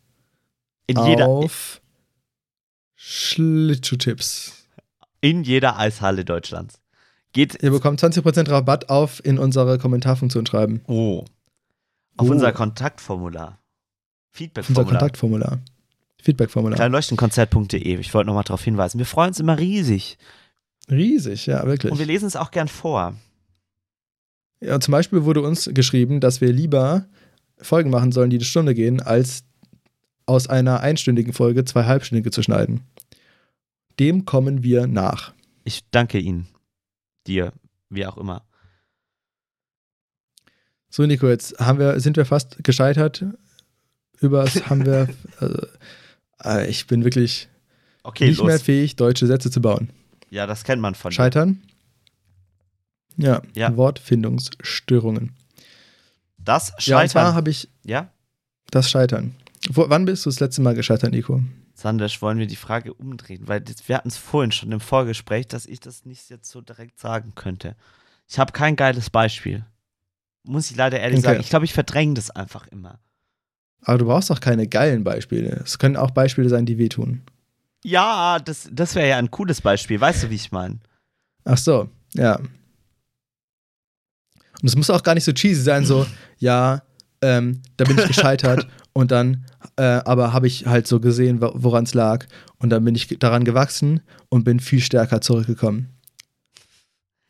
In jeder, auf Schlittschuhtipps. in jeder Eishalle Deutschlands. Geht Ihr bekommt 20% Rabatt auf in unsere Kommentarfunktion schreiben. oh, auf Oh. unser Kontaktformular. Unser Feedbackformular. Kontaktformular. Feedbackformular. Kleinleuchtenkonzert.de. Ich wollte nochmal darauf hinweisen. Wir freuen uns immer riesig. Riesig, ja, Und wir wirklich. lesen es auch gern vor. Ja, zum Beispiel wurde uns geschrieben, dass wir lieber Folgen machen sollen, die eine Stunde gehen, als aus einer einstündigen Folge zwei halbstündige zu schneiden. Dem kommen wir nach. Ich danke Ihnen. Dir, wie auch immer. So, Nico, jetzt haben wir, sind wir fast gescheitert. Übers haben wir. Also, ich bin wirklich Okay, nicht mehr los. fähig, deutsche Sätze zu bauen. Ja, das kennt man von. Scheitern? Ja, Ja. Wortfindungsstörungen. Das Ja, Scheitern. habe ich Ja, das Scheitern. Wo, wann bist du das letzte Mal gescheitert, Nico? Sandesh, wollen wir die Frage umdrehen? Weil das, wir hatten es vorhin schon im Vorgespräch, dass ich das nicht jetzt so direkt sagen könnte. Ich habe kein geiles Beispiel. Muss ich leider ehrlich Okay. sagen. Ich glaube, ich verdränge das einfach immer. Aber du brauchst doch keine geilen Beispiele. Es können auch Beispiele sein, die wehtun. Ja, das, das wäre ja ein cooles Beispiel. Weißt du, wie ich meine? Ach so, ja. Und es muss auch gar nicht so cheesy sein, so, ja, ähm, da bin ich gescheitert und dann, äh, aber habe ich halt so gesehen, woran es lag. Und dann bin ich daran gewachsen und bin viel stärker zurückgekommen.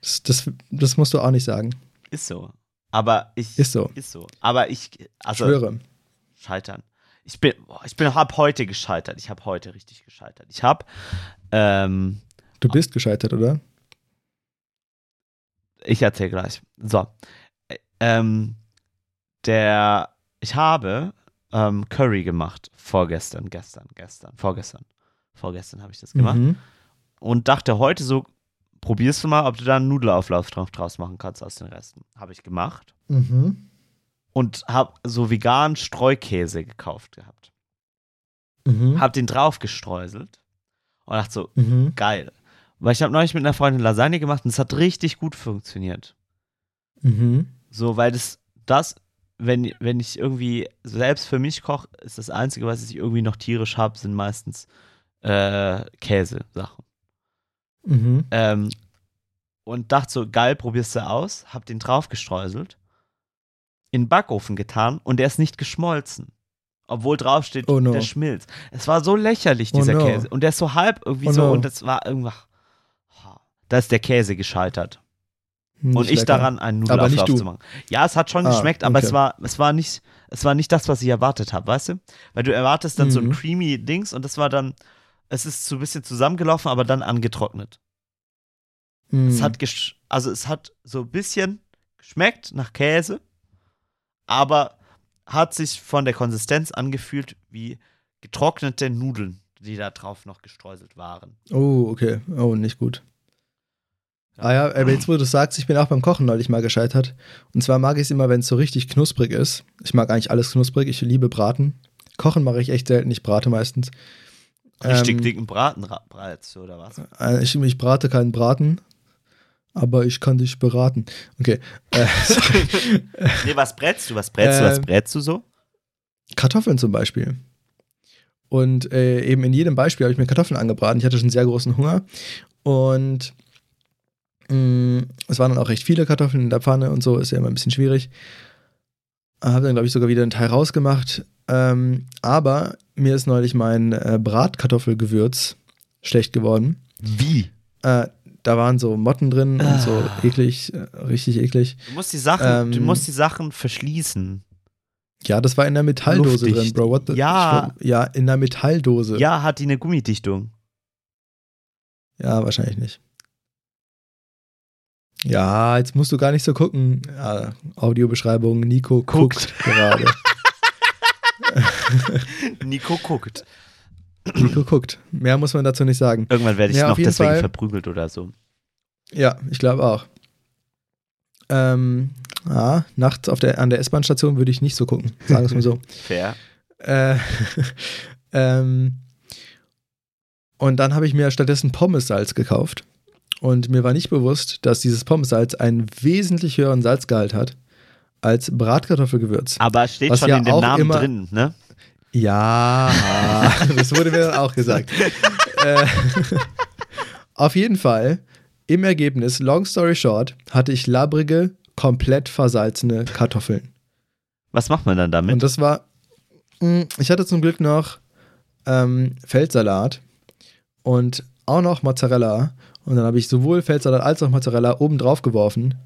Das, das, das musst du auch nicht sagen. Ist so. Aber ich. Ist so. Ist so. Aber ich. Also, Schwöre. Scheitern. Ich bin, boah, ich bin, hab heute gescheitert. Ich habe heute richtig gescheitert. Ich habe, ähm, Du bist gescheitert, oder? ich erzähle gleich. So, ähm, der, ich habe ähm, Curry gemacht vorgestern, gestern, gestern, vorgestern, vorgestern habe ich das gemacht Mhm. und dachte heute so, probierst du mal, ob du da einen Nudelauflauf drauf, draus machen kannst aus den Resten. Habe ich gemacht Mhm. und habe so veganen Streukäse gekauft gehabt. Mhm. Hab den drauf gestreuselt und dachte so, Mhm. geil. Weil ich habe neulich mit einer Freundin Lasagne gemacht und es hat richtig gut funktioniert. Mhm. So, weil das, das, wenn, wenn ich irgendwie selbst für mich koche, ist das Einzige, was ich irgendwie noch tierisch habe, sind meistens äh, Käse-Sachen. Mhm. Ähm, und dachte so, geil, probierst du aus, hab den drauf gestreuselt, in den Backofen getan und der ist nicht geschmolzen. Obwohl draufsteht, Oh no. der schmilzt. Es war so lächerlich, Oh dieser no. Käse. Und der ist so halb irgendwie Oh so no. und das war irgendwas. Da ist der Käse gescheitert. Nicht und ich lecker. daran einen Nudelauflauf zu machen. Ja, es hat schon Ah, geschmeckt, aber okay. es war, es war nicht, es war nicht das, was ich erwartet habe, weißt du? Weil du erwartest dann so ein Mhm. creamy Dings und das war dann, es ist so ein bisschen zusammengelaufen, aber dann angetrocknet. Mhm. Es hat, gesch also es hat so ein bisschen geschmeckt nach Käse, aber hat sich von der Konsistenz angefühlt wie getrocknete Nudeln, die da drauf noch gestreuselt waren. Oh, okay. Oh, nicht gut. Ah ja, aber jetzt, wo du sagst, ich bin auch beim Kochen neulich mal gescheitert. Und zwar mag ich es immer, wenn es so richtig knusprig ist. Ich mag eigentlich alles knusprig. Ich liebe Braten. Kochen mache ich echt selten. Ich brate meistens. Richtig Ähm, dicken Braten bratst oder was? Äh, Ich, ich brate keinen Braten. aber ich kann dich beraten. Okay. Äh. Nee, was brätst du? Was brätst du? Was Ähm, brätst du so? Kartoffeln zum Beispiel. Und äh, eben in jedem Beispiel habe ich mir Kartoffeln angebraten. Ich hatte schon sehr großen Hunger. Und es waren dann auch recht viele Kartoffeln in der Pfanne und so, ist ja immer ein bisschen schwierig. Habe dann, glaube ich, sogar wieder einen Teil rausgemacht. Ähm, aber mir ist neulich mein äh, Bratkartoffelgewürz schlecht geworden. Wie? Äh, da waren so Motten drin und so Ah. eklig, äh, richtig eklig. Du musst die Sachen, du Ähm, musst die Sachen verschließen. Ja, das war in der Metalldose drin, Luftdicht. Bro. What the, Ja. Ja, in der Metalldose. Ja, hat die eine Gummidichtung. Ja, wahrscheinlich nicht. Ja, jetzt musst du gar nicht so gucken. Ja, Audiobeschreibung, Nico guckt, Guckt. gerade. Nico guckt. Nico guckt. Mehr muss man dazu nicht sagen. Irgendwann werde ich Ja, noch deswegen Fall. verprügelt oder so. Ja, ich glaube auch. Ähm, ja, nachts auf der, an der S-Bahn-Station würde ich nicht so gucken. Sagen wir es mal so. Fair. Äh, ähm, und dann habe ich mir stattdessen Pommessalz gekauft. Und mir war nicht bewusst, dass dieses Pommessalz einen wesentlich höheren Salzgehalt hat als Bratkartoffelgewürz. Aber es steht schon ja in dem Namen immer- drin, ne? Ja, das wurde mir dann auch gesagt. äh, auf jeden Fall, im Ergebnis, long story short, hatte ich labbrige, komplett versalzene Kartoffeln. Was macht man dann damit? Und das war, mh, ich hatte zum Glück noch ähm, Feldsalat und auch noch Mozzarella. Und dann habe ich sowohl Feldsalat als auch Mozzarella oben drauf geworfen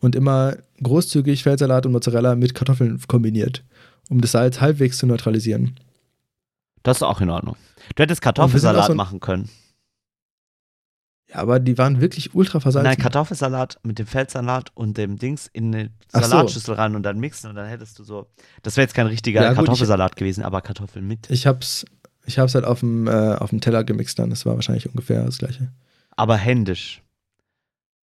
und immer großzügig Feldsalat und Mozzarella mit Kartoffeln kombiniert, um das Salz halbwegs zu neutralisieren. Das ist auch in Ordnung. Du hättest Kartoffelsalat so machen können. Ja, aber die waren wirklich ultra versalzen. Nein, Kartoffelsalat mit dem Feldsalat und dem Dings in eine Ach so. Salatschüssel rein und dann mixen und dann hättest du so. Das wäre jetzt kein richtiger Ja, gut, ich- Kartoffelsalat gewesen, aber Kartoffeln mit. ich hab's, ich hab's halt auf dem, äh, auf dem Teller gemixt dann. Das war wahrscheinlich ungefähr das gleiche. Aber händisch.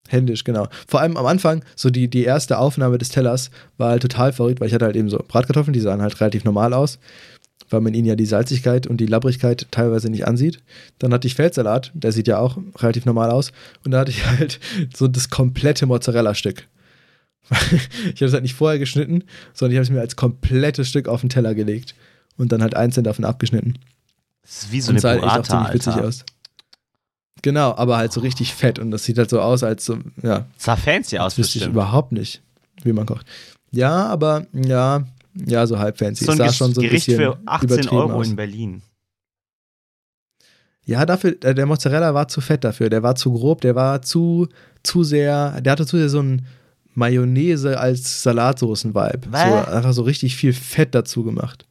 Händisch, genau. Vor allem am Anfang, so die, die erste Aufnahme des Tellers war halt total verrückt, weil ich hatte halt eben so Bratkartoffeln, die sahen halt relativ normal aus, weil man ihnen ja die Salzigkeit und die Labbrigkeit teilweise nicht ansieht. Dann hatte ich Feldsalat, der sieht ja auch relativ normal aus. Und da hatte ich halt so das komplette Mozzarella-Stück. ich habe es halt nicht vorher geschnitten, sondern ich habe es mir als komplettes Stück auf den Teller gelegt und dann halt einzeln davon abgeschnitten. Das ist wie so und eine sah halt echt auch Burrata, ziemlich witzig Alter. aus. Genau, aber halt so richtig fett und das sieht halt so aus, als so, ja, Sah fancy aus, wüsste ich überhaupt nicht, wie man kocht. Ja, aber ja, ja, so halb fancy. So ein sah schon so ein Gericht für 18 übertrieben Euro aus. in Berlin. Ja, dafür, äh, der Mozzarella war zu fett dafür. Der war zu grob, der war zu, zu sehr, der hatte zu sehr so ein Mayonnaise als Salatsoßen-Vibe. So, einfach so richtig viel Fett dazu gemacht.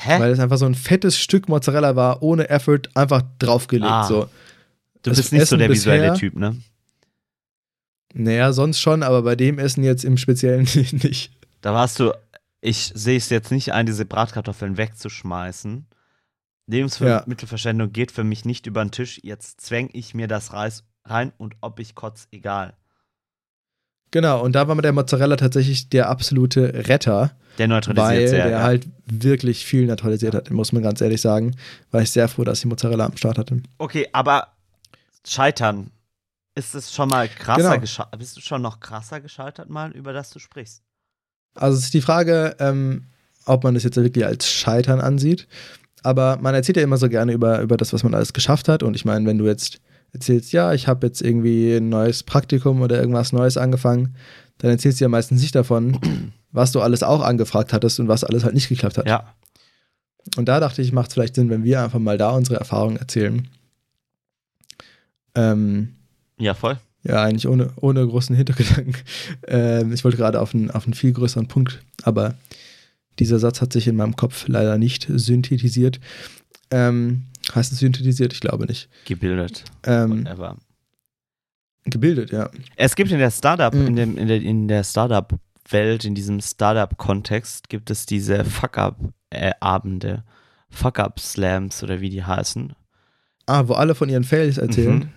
Hä? Weil es einfach so ein fettes Stück Mozzarella war, ohne Effort, einfach draufgelegt. Ah. So. du das bist nicht so Essen der visuelle Typ, ne? Naja, sonst schon, aber bei dem Essen jetzt im Speziellen nicht. Da warst du, ich sehe es jetzt nicht ein, diese Bratkartoffeln wegzuschmeißen. Lebensmittelverschwendung geht für mich nicht über den Tisch. Jetzt zwäng ich mir das Reis rein und ob ich kotz, egal. Genau, und da war der Mozzarella tatsächlich der absolute Retter, Der weil neutralisiert sehr. der ja. halt wirklich viel neutralisiert hat, muss man ganz ehrlich sagen. War ich sehr froh, dass ich Mozzarella am Start hatte. Okay, aber scheitern. Ist es schon mal krasser Genau. gescheitert? Bist du schon noch krasser gescheitert mal, über das du sprichst? Also es ist die Frage, ähm, ob man das jetzt wirklich als Scheitern ansieht. Aber man erzählt ja immer so gerne über, über das, was man alles geschafft hat. Und ich meine, wenn du jetzt erzählst, ja, ich habe jetzt irgendwie ein neues Praktikum oder irgendwas Neues angefangen, dann erzählst du ja meistens nicht davon, was du alles auch angefragt hattest und was alles halt nicht geklappt hat. Ja. Und da dachte ich, macht es vielleicht Sinn, wenn wir einfach mal da unsere Erfahrungen erzählen. Ähm, Ja, voll. ja, eigentlich ohne, ohne großen Hintergedanken. Ähm, ich wollte gerade auf einen, auf einen viel größeren Punkt, aber dieser Satz hat sich in meinem Kopf leider nicht synthetisiert. Ähm, heißt es synthetisiert? Ich glaube nicht. Gebildet. Ähm, Whatever. gebildet, ja. Es gibt in der Startup, Mhm. in, dem, in der, in der Startup-Welt, in diesem Startup-Kontext, gibt es diese Fuck-Up-Abende. Fuck-Up-Slams oder wie die heißen. Ah, wo alle von ihren Fails erzählen. Mhm.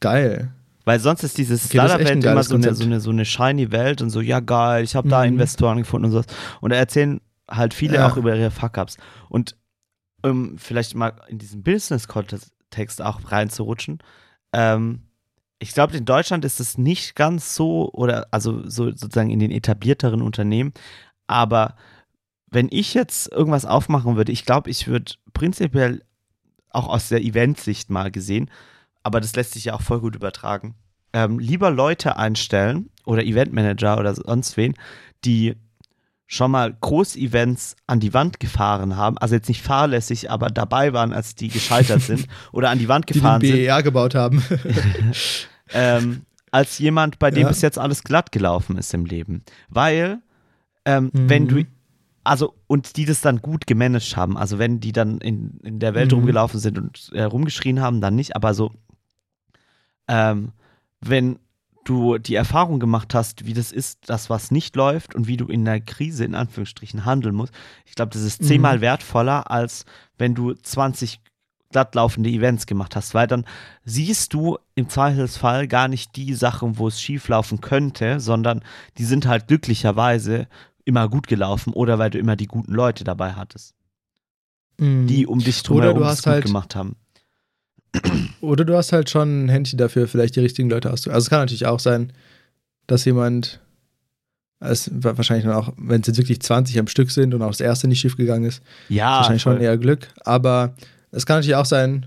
Geil. Weil sonst ist diese Okay, das ist echt ein Startup-Welt immer so eine, so, eine, so eine shiny Welt und so, ja geil, ich habe da Mhm. Investoren gefunden und sowas. Und da erzählen halt viele Ja. auch über ihre Fuck-Ups. Und um vielleicht mal in diesen Business-Kontext auch reinzurutschen, ähm, ich glaube, in Deutschland ist es nicht ganz so oder also so sozusagen in den etablierteren Unternehmen. Aber wenn ich jetzt irgendwas aufmachen würde, ich glaube, ich würde prinzipiell auch aus der Eventsicht mal gesehen, aber das lässt sich ja auch voll gut übertragen, ähm, lieber Leute einstellen oder Eventmanager oder sonst wen, die schon mal Großevents an die Wand gefahren haben, also jetzt nicht fahrlässig, aber dabei waren, als die gescheitert sind oder an die Wand Die den gefahren sind, BER gebaut haben. ähm, als jemand, bei dem Ja. bis jetzt alles glatt gelaufen ist im Leben. Weil, ähm, wenn du, Mhm. also, und die das dann gut gemanagt haben, also wenn die dann in, in der Welt Mhm. rumgelaufen sind und äh, rumgeschrien haben, dann nicht, aber so, ähm, wenn du die Erfahrung gemacht hast, wie das ist, das was nicht läuft und wie du in der Krise in Anführungsstrichen handeln musst, ich glaube, das ist Mhm. zehnmal wertvoller, als wenn du 20 glattlaufende Events gemacht hast, weil dann siehst du im Zweifelsfall gar nicht die Sachen, wo es schief laufen könnte, sondern die sind halt glücklicherweise immer gut gelaufen oder weil du immer die guten Leute dabei hattest, die um dich Mhm. Oder drumherum es gut halt- gemacht haben. Oder du hast halt schon ein Händchen dafür, vielleicht die richtigen Leute hast du. Also es kann natürlich auch sein, dass jemand, wa- wahrscheinlich dann auch, wenn es jetzt wirklich 20 am Stück sind und auch das erste nicht schief gegangen ist, Ja, wahrscheinlich schon Ah, voll. eher Glück. Aber es kann natürlich auch sein,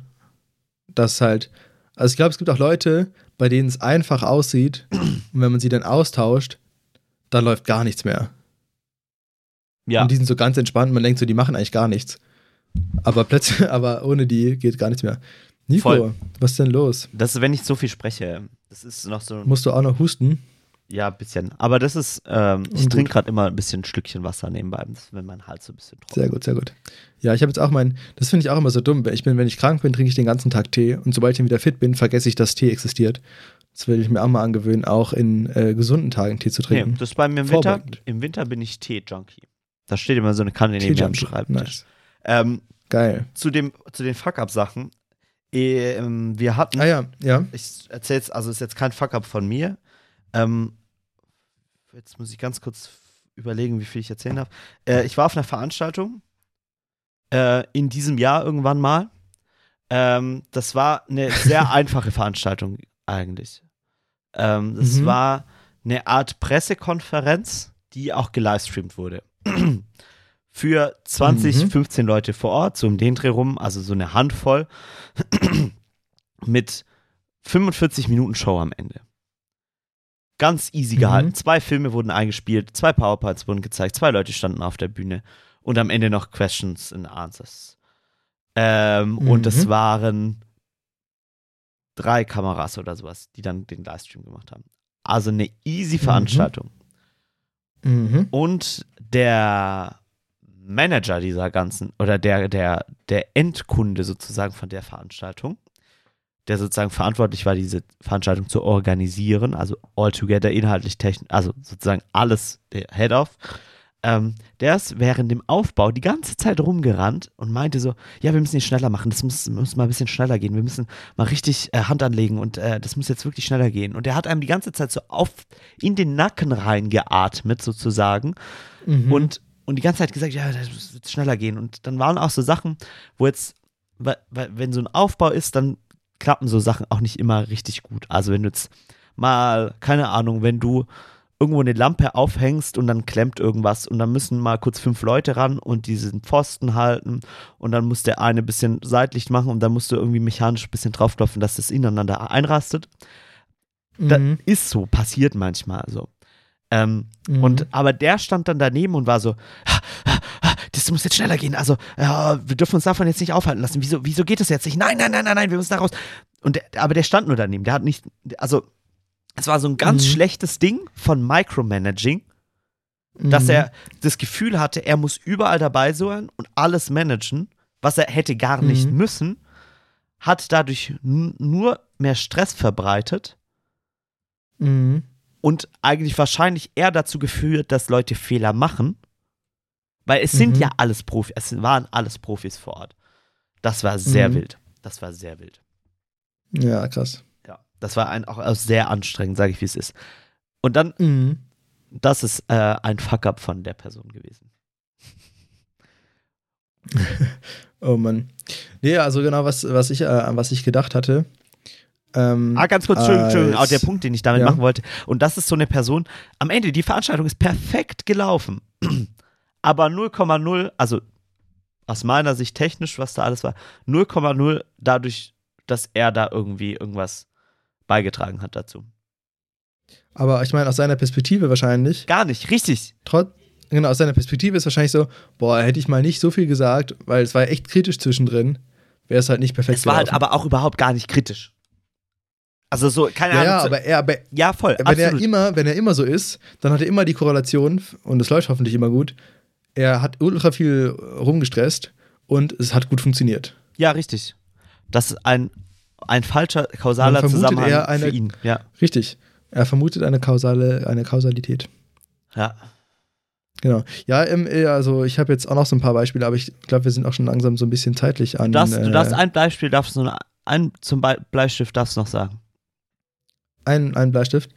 dass halt, also ich glaube, es gibt auch Leute, bei denen es einfach aussieht und wenn man sie dann austauscht, dann läuft gar nichts mehr. ja. Und die sind so ganz entspannt, man denkt so, die machen eigentlich gar nichts. Aber plötzlich, aber ohne die geht gar nichts mehr. Nico, Voll. was ist denn los? Das ist, wenn ich so viel spreche. Das ist noch so, Musst du auch noch husten? ja, ein bisschen. Aber das ist, ähm, ich trinke gerade immer ein bisschen ein Schlückchen Wasser nebenbei, wenn mein Hals so ein bisschen trocken Sehr gut, sehr gut. Ja, ich habe jetzt auch mein, das finde ich auch immer so dumm. Ich bin, wenn ich krank bin, trinke ich den ganzen Tag Tee und sobald ich dann wieder fit bin, vergesse ich, dass Tee existiert. Das will ich mir auch mal angewöhnen, auch in äh, gesunden Tagen Tee zu Nee, trinken. das ist bei mir im Winter. Im Winter bin ich Tee-Junkie. Da steht immer so eine Kanne neben mir am Tee-Junkie. Schreibtisch. Nice. Ähm, Geil. zu, dem, zu den Fuck-Up-Sachen. Ähm, wir hatten, Ah ja, ja. ich erzähle jetzt, also ist jetzt kein Fuck-Up von mir. Ähm, jetzt muss ich ganz kurz überlegen, wie viel ich erzählen darf. Äh, ich war auf einer Veranstaltung äh, in diesem Jahr irgendwann mal. Ähm, das war eine sehr einfache Veranstaltung eigentlich. Ähm, das Mhm. war eine Art Pressekonferenz, die auch gelivestreamt wurde. Für 20, Mhm. 15 Leute vor Ort, so um den Dreh rum, also so eine Handvoll, mit 45 Minuten Show am Ende. Ganz easy Mhm. gehalten. Zwei Filme wurden eingespielt, zwei PowerPoints wurden gezeigt, zwei Leute standen auf der Bühne und am Ende noch Questions and Answers. Ähm, Und es Mhm. waren drei Kameras oder sowas, die dann den Livestream gemacht haben. Also eine easy Veranstaltung. Mhm. Und der Manager dieser ganzen, oder der, der, der Endkunde sozusagen von der Veranstaltung, der sozusagen verantwortlich war, diese Veranstaltung zu organisieren, also altogether inhaltlich, technisch, also sozusagen alles, der Head of, ähm, der ist während dem Aufbau die ganze Zeit rumgerannt und meinte so, ja, wir müssen hier schneller machen, das muss, muss mal ein bisschen schneller gehen, wir müssen mal richtig äh, Hand anlegen und äh, das muss jetzt wirklich schneller gehen. Und er hat einem die ganze Zeit so auf in den Nacken reingeatmet sozusagen Mhm. und, und die ganze Zeit gesagt, ja, das wird schneller gehen. Und dann waren auch so Sachen, wo jetzt, weil, wenn so ein Aufbau ist, dann klappen so Sachen auch nicht immer richtig gut. Also wenn du jetzt mal, keine Ahnung, wenn du irgendwo eine Lampe aufhängst und dann klemmt irgendwas und dann müssen mal kurz fünf Leute ran und diesen Pfosten halten und dann muss der eine ein bisschen seitlich machen und dann musst du irgendwie mechanisch ein bisschen draufklopfen, dass das ineinander einrastet. Mhm. ist so, passiert manchmal so. Ähm, Mhm. und aber der stand dann daneben und war so, "Ah, ah, ah, das muss jetzt schneller gehen. Also, ja, wir dürfen uns davon jetzt nicht aufhalten lassen. Wieso, wieso geht das jetzt nicht? Nein, nein, nein, nein, nein, wir müssen da raus. Und der, aber der stand nur daneben. Der hat nicht, also, es war so ein ganz Mhm. schlechtes Ding von Micromanaging, dass Mhm. er das Gefühl hatte, er muss überall dabei sein und alles managen, was er hätte gar nicht Mhm. müssen, hat dadurch nur mehr Stress verbreitet Mhm. Und eigentlich wahrscheinlich eher dazu geführt, dass Leute Fehler machen, weil es sind Mhm. ja alles Profis, es waren alles Profis vor Ort. Das war sehr Mhm. wild. Das war sehr wild. Ja, krass. Ja, das war ein, auch sehr anstrengend, sage ich, wie es ist. Und dann, Mhm. das ist äh, ein Fuck-up von der Person gewesen. Oh Mann. Nee, also genau, was, was, ich, äh, was ich gedacht hatte. Ähm, Ah, ganz kurz, Entschuldigung, Entschuldigung, auch der Punkt, den ich damit ja. machen wollte. Und das ist so eine Person, am Ende, die Veranstaltung ist perfekt gelaufen. Aber 0,0, also aus meiner Sicht technisch, was da alles war, 0,0 dadurch, dass er da irgendwie irgendwas beigetragen hat dazu. Aber ich meine, aus seiner Perspektive wahrscheinlich, Gar nicht, richtig. trotz, genau, aus seiner Perspektive ist wahrscheinlich so, boah, hätte ich mal nicht so viel gesagt, weil es war echt kritisch zwischendrin, wäre es halt nicht perfekt Es war halt gelaufen. aber auch überhaupt gar nicht kritisch. Also so, keine ja, Ahnung. ja, aber er, aber ja, voll, wenn er, immer, wenn er immer so ist, dann hat er immer die Korrelation, und es läuft hoffentlich immer gut, er hat ultra viel rumgestresst und es hat gut funktioniert. Ja, richtig. Das ist ein, ein falscher kausaler Zusammenhang eine- für ihn. Ja. Richtig. Er vermutet eine kausale, eine Kausalität. ja. Genau. Ja, äh, also ich habe jetzt auch noch so ein paar Beispiele, aber ich glaube, wir sind auch schon langsam so ein bisschen zeitlich an. Du darfst, du äh, darfst ein Beispiel, darfst du, ein zum Be Bleistift darfst du noch sagen. Ein, ein Bleistift.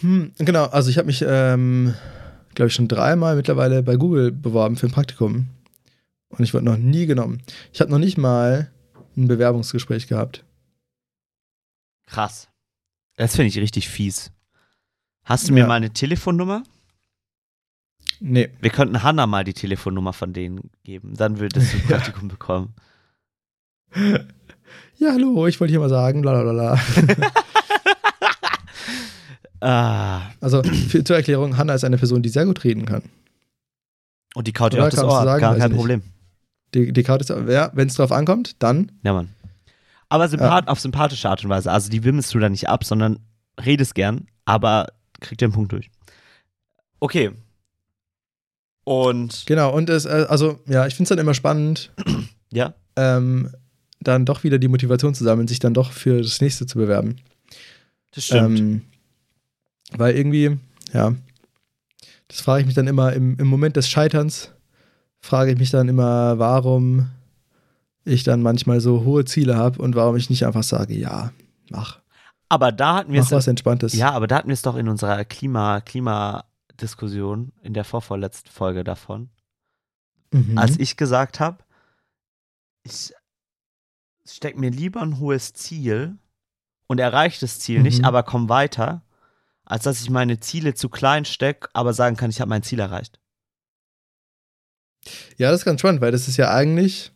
Hm, genau, also ich habe mich, ähm, glaube ich, schon dreimal mittlerweile bei Google beworben für ein Praktikum. Und ich wurde noch nie genommen. Ich habe noch nicht mal ein Bewerbungsgespräch gehabt. Krass. Das finde ich richtig fies. Hast du mir Ja. mal eine Telefonnummer? Nee. Wir könnten Hannah mal die Telefonnummer von denen geben. Dann würdest du ein Praktikum bekommen. Ja, hallo, ich wollte hier mal sagen, bla bla bla. Ah. Also für, zur Erklärung, Hannah ist eine Person, die sehr gut reden kann. Und die kaut Oder auch das Ohr. sagen? Gar kein nicht. Problem. Die, die Karte ist, ja, wenn es drauf ankommt, dann. Ja, Mann. Aber sympath auf sympathische Art und Weise. Also die wimmelst du da nicht ab, sondern redest gern, aber kriegt den Punkt durch. Okay. Und Genau, und es, äh, also, ja, ich finde es dann immer spannend, ja, ähm, dann doch wieder die Motivation zu sammeln, sich dann doch für das nächste zu bewerben. das stimmt. Ähm, weil irgendwie, ja, das frage ich mich dann immer im, im Moment des Scheiterns, frage ich mich dann immer, warum ich dann manchmal so hohe Ziele habe und warum ich nicht einfach sage, ja, mach, aber da hatten wir mach es was Entspanntes. Ja, aber da hatten wir es doch in unserer Klima, Klimadiskussion in der vorvorletzten Folge davon, Mhm. als ich gesagt habe, ich steck mir lieber ein hohes Ziel und erreiche das Ziel Mhm. nicht, aber komm weiter, als dass ich meine Ziele zu klein stecke, aber sagen kann, ich habe mein Ziel erreicht. ja, das ist ganz spannend, weil das ist ja eigentlich,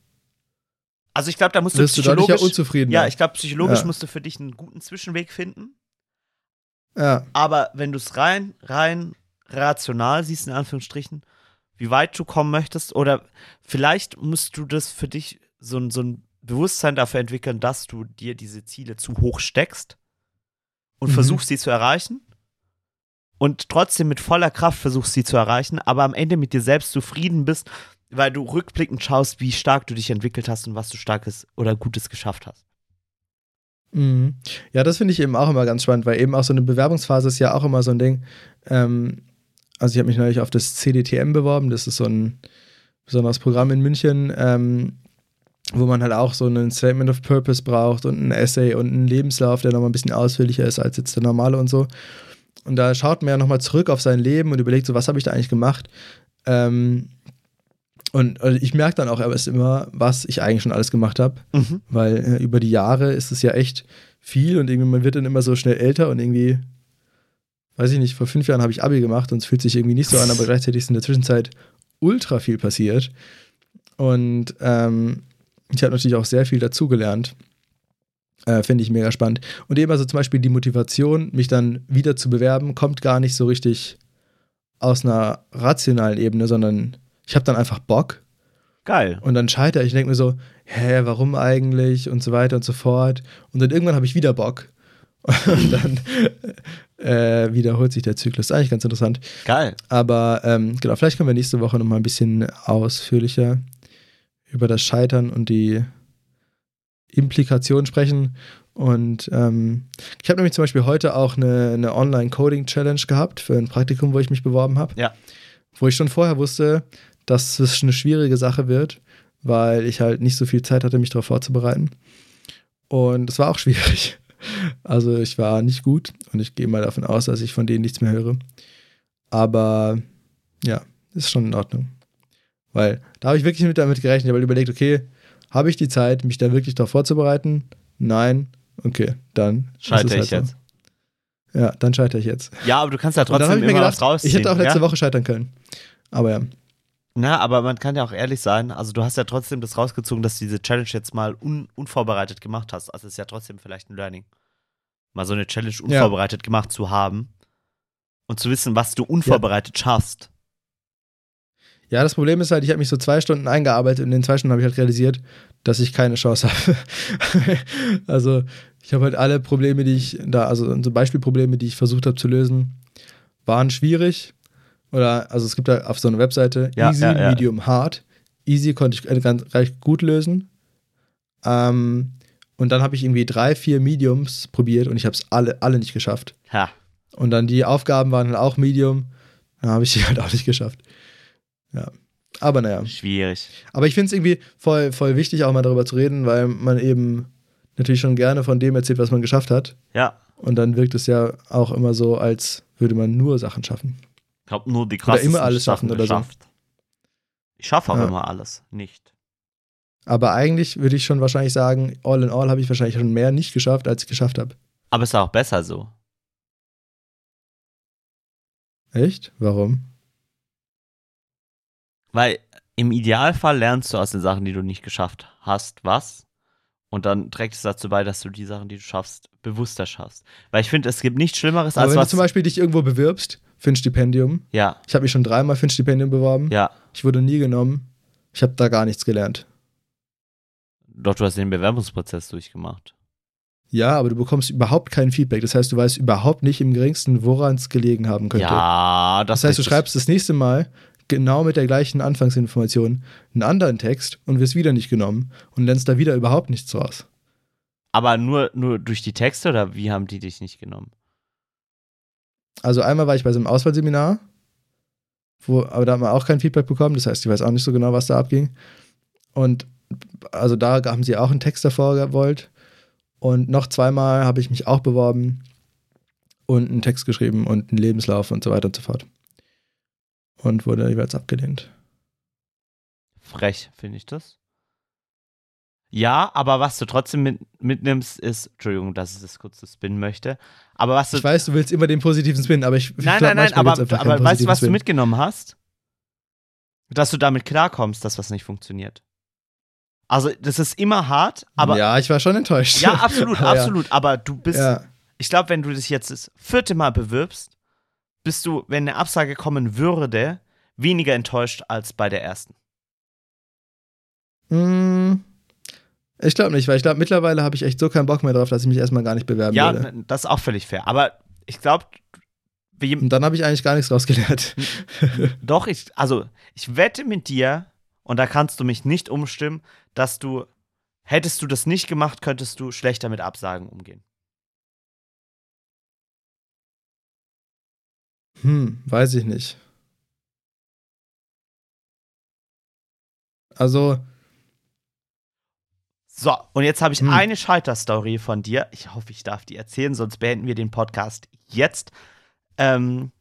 Also ich glaube, da musst du wirst du psychologisch, ja unzufrieden. ja, ich glaube, psychologisch Ja. musst du für dich einen guten Zwischenweg finden. ja, Aber wenn du es rein, rein rational siehst, in Anführungsstrichen, wie weit du kommen möchtest, oder vielleicht musst du das für dich so, ein- so ein Bewusstsein dafür entwickeln, dass du dir diese Ziele zu hoch steckst und Mhm. versuchst, sie zu erreichen. Und trotzdem mit voller Kraft versuchst, sie zu erreichen, aber am Ende mit dir selbst zufrieden bist, weil du rückblickend schaust, wie stark du dich entwickelt hast und was du Starkes oder Gutes geschafft hast. Mhm. Ja, das finde ich eben auch immer ganz spannend, weil eben auch so eine Bewerbungsphase ist ja auch immer so ein Ding. Ähm, also ich habe mich neulich auf das CDTM beworben, das ist so ein besonderes Programm in München, ähm, wo man halt auch so ein Statement of Purpose braucht und ein Essay und einen Lebenslauf, der nochmal ein bisschen ausführlicher ist als jetzt der normale und so. Und da schaut man ja nochmal zurück auf sein Leben und überlegt so, was habe ich da eigentlich gemacht? Ähm, und also ich merke dann auch erst immer, was ich eigentlich schon alles gemacht habe. Mhm. Weil äh, über die Jahre ist es ja echt viel und irgendwie man wird dann immer so schnell älter und irgendwie, weiß ich nicht, vor fünf Jahren habe ich Abi gemacht und es fühlt sich irgendwie nicht so an, aber gleichzeitig ist in der Zwischenzeit ultra viel passiert. Und ähm, ich habe natürlich auch sehr viel dazugelernt. Äh, Finde ich mega spannend. Und eben also zum Beispiel die Motivation, mich dann wieder zu bewerben, kommt gar nicht so richtig aus einer rationalen Ebene, sondern ich habe dann einfach Bock Geil. und dann scheitere ich, denke mir so, hä, warum eigentlich und so weiter und so fort. Und dann irgendwann habe ich wieder Bock. Und dann äh, wiederholt sich der Zyklus. Eigentlich ganz interessant. Geil. Aber ähm, genau, vielleicht können wir nächste Woche nochmal ein bisschen ausführlicher über das Scheitern und die Implikationen sprechen. Und ähm, ich habe nämlich zum Beispiel heute auch eine, eine Online-Coding-Challenge gehabt für ein Praktikum, wo ich mich beworben habe. Ja. Wo ich schon vorher wusste, dass es eine schwierige Sache wird, weil ich halt nicht so viel Zeit hatte, mich darauf vorzubereiten. Und es war auch schwierig. Also ich war nicht gut und ich gehe mal davon aus, dass ich von denen nichts mehr höre. Aber ja, ist schon in Ordnung. Weil da habe ich wirklich mit damit gerechnet. Ich habe überlegt, okay, habe ich die Zeit, mich da wirklich darauf vorzubereiten? Nein. Okay, dann. Scheitere halt ich so. jetzt. Ja, dann scheitere ich jetzt. Ja, aber du kannst ja trotzdem habe ich mir immer gedacht, was rausziehen. ich hätte auch letzte ja? Woche scheitern können. Aber ja. Na, aber man kann ja auch ehrlich sein, also du hast ja trotzdem das rausgezogen, dass du diese Challenge jetzt mal un unvorbereitet gemacht hast. Also es ist ja trotzdem vielleicht ein Learning. Mal so eine Challenge unvorbereitet gemacht zu haben und zu wissen, was du unvorbereitet schaffst. Ja, das Problem ist halt, ich habe mich so zwei Stunden eingearbeitet und in den zwei Stunden habe ich halt realisiert, dass ich keine Chance habe. also ich habe halt alle Probleme, die ich da, also so Beispielprobleme, die ich versucht habe zu lösen, waren schwierig. Oder, also es gibt da auf so einer Webseite Ja, Easy, ja, ja. Medium, Hard. Easy konnte ich äh, ganz recht gut lösen. Ähm, und dann habe ich irgendwie drei, vier Mediums probiert und ich habe es alle, alle nicht geschafft. Ha. Und dann die Aufgaben waren halt auch Medium. Dann habe ich die halt auch nicht geschafft. Ja. Aber naja. Schwierig. Aber ich finde es irgendwie voll, voll wichtig, auch mal darüber zu reden, weil man eben natürlich schon gerne von dem erzählt, was man geschafft hat. Ja. Und dann wirkt es ja auch immer so, als würde man nur Sachen schaffen. Ich habe nur die krassesten immer alles schaffen oder so. geschafft. Ich schaffe auch Ja. immer alles. Nicht. Aber eigentlich würde ich schon wahrscheinlich sagen, all in all habe ich wahrscheinlich schon mehr nicht geschafft, als ich geschafft habe. Aber es ist auch besser so. Echt? Warum? Weil im Idealfall lernst du aus den Sachen, die du nicht geschafft hast, was? Und dann trägt es dazu bei, dass du die Sachen, die du schaffst, bewusster schaffst. Weil ich finde, es gibt nichts Schlimmeres Aber als wenn was. du zum Beispiel dich irgendwo bewirbst für ein Stipendium, ja, ich habe mich schon dreimal für ein Stipendium beworben, ja. ich wurde nie genommen, ich habe da gar nichts gelernt. Doch, du hast den Bewerbungsprozess durchgemacht. Ja, aber du bekommst überhaupt kein Feedback. Das heißt, du weißt überhaupt nicht im geringsten, woran es gelegen haben könnte. Ja, das, das heißt, du schreibst das nächste Mal genau mit der gleichen Anfangsinformation einen anderen Text und wirst wieder nicht genommen und lernst da wieder überhaupt nichts raus. Aber nur, nur durch die Texte oder wie haben die dich nicht genommen? Also einmal war ich bei so einem Auswahlseminar, wo, aber da haben wir auch kein Feedback bekommen. Das heißt, ich weiß auch nicht so genau, was da abging. Und also da haben sie auch einen Text davor gewollt. Und noch zweimal habe ich mich auch beworben und einen Text geschrieben und einen Lebenslauf und so weiter und so fort. Und wurde jeweils abgelehnt. Frech, finde ich das. Ja, aber was du trotzdem mit, mitnimmst, ist, Entschuldigung, dass ich das kurz so spinnen möchte, aber was du, Ich weiß, du willst immer den positiven Spin, aber ich, nein, glaub, nein, nein, aber, aber weißt du, was du mitgenommen hast? Dass du damit klarkommst, dass was nicht funktioniert. Also, das ist immer hart, aber ja, ja, ich war schon enttäuscht. absolut, Aber ja. absolut, aber du bist, Ja. ich glaube, wenn du dich jetzt das vierte Mal bewirbst, bist du, wenn eine Absage kommen würde, weniger enttäuscht als bei der ersten. Mm, Ich glaube nicht, weil ich glaube, mittlerweile habe ich echt so keinen Bock mehr drauf, dass ich mich erstmal gar nicht bewerben Ja, würde. n- das ist auch völlig fair. Aber ich glaube, Und dann habe ich eigentlich gar nichts rausgelernt. doch, ich, also ich wette mit dir, und da kannst du mich nicht umstimmen, dass du, hättest du das nicht gemacht, könntest du schlechter mit Absagen umgehen. Hm, weiß ich nicht. Also, So, und jetzt habe ich Hm. eine Scheiterstory von dir. Ich hoffe, ich darf die erzählen, sonst beenden wir den Podcast jetzt. Ähm,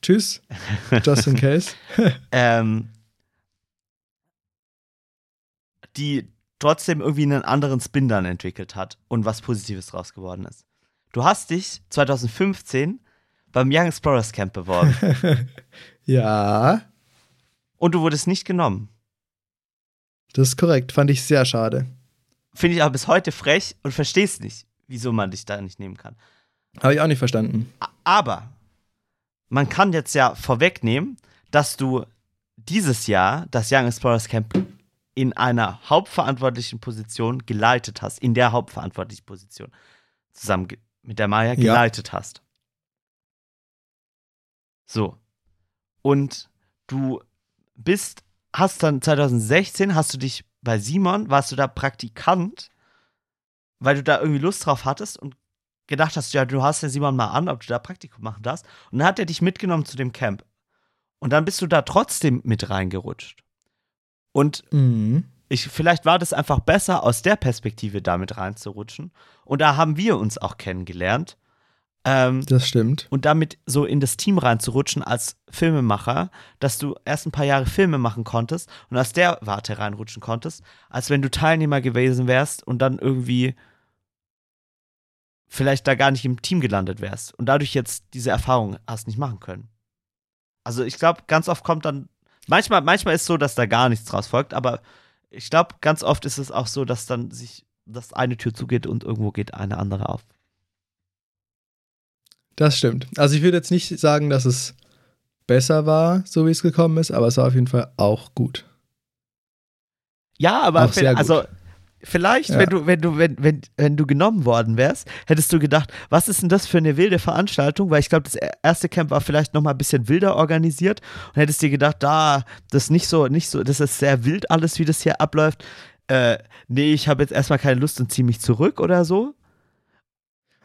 tschüss. Just in case. ähm, die trotzdem irgendwie einen anderen Spin dann entwickelt hat und was Positives draus geworden ist. Du hast dich 2015 beim Young Explorers Camp beworben ja, und du wurdest nicht genommen. das ist korrekt. Fand ich sehr schade. Finde ich aber bis heute frech und versteh's nicht, wieso man dich da nicht nehmen kann. Habe ich auch nicht verstanden. Aber man kann jetzt ja vorwegnehmen, dass du dieses Jahr das Young Explorers Camp in einer hauptverantwortlichen Position geleitet hast, in der hauptverantwortlichen Position, zusammen mit der Maya geleitet hast. So. Und du bist, hast dann 2016, hast du dich bei Simon, warst du da Praktikant, weil du da irgendwie Lust drauf hattest und gedacht hast, ja, du hast ja Simon mal an, ob du da Praktikum machen darfst. Und dann hat er dich mitgenommen zu dem Camp. Und dann bist du da trotzdem mit reingerutscht. Und Mhm. ich, vielleicht war das einfach besser, aus der Perspektive damit reinzurutschen. Und da haben wir uns auch kennengelernt. Ähm, Das stimmt. und damit so in das Team reinzurutschen als Filmemacher, dass du erst ein paar Jahre Filme machen konntest und aus der Warte reinrutschen konntest, als wenn du Teilnehmer gewesen wärst und dann irgendwie vielleicht da gar nicht im Team gelandet wärst und dadurch jetzt diese Erfahrung hast nicht machen können. Also ich glaube, ganz oft kommt dann, manchmal, manchmal ist es so, dass da gar nichts draus folgt, aber ich glaube, ganz oft ist es auch so, dass dann sich, dass eine Tür zugeht und irgendwo geht eine andere auf. Das stimmt. Also ich würde jetzt nicht sagen, dass es besser war, so wie es gekommen ist, aber es war auf jeden Fall auch gut. Ja, aber Auch sehr gut. also vielleicht, Ja. wenn du, wenn du, wenn, wenn, wenn du genommen worden wärst, hättest du gedacht, was ist denn das für eine wilde Veranstaltung? Weil ich glaube, das erste Camp war vielleicht noch mal ein bisschen wilder organisiert und hättest dir gedacht, da, das ist nicht so, nicht so, das ist sehr wild alles, wie das hier abläuft. Äh, nee, ich habe jetzt erstmal keine Lust und ziehe mich zurück oder so.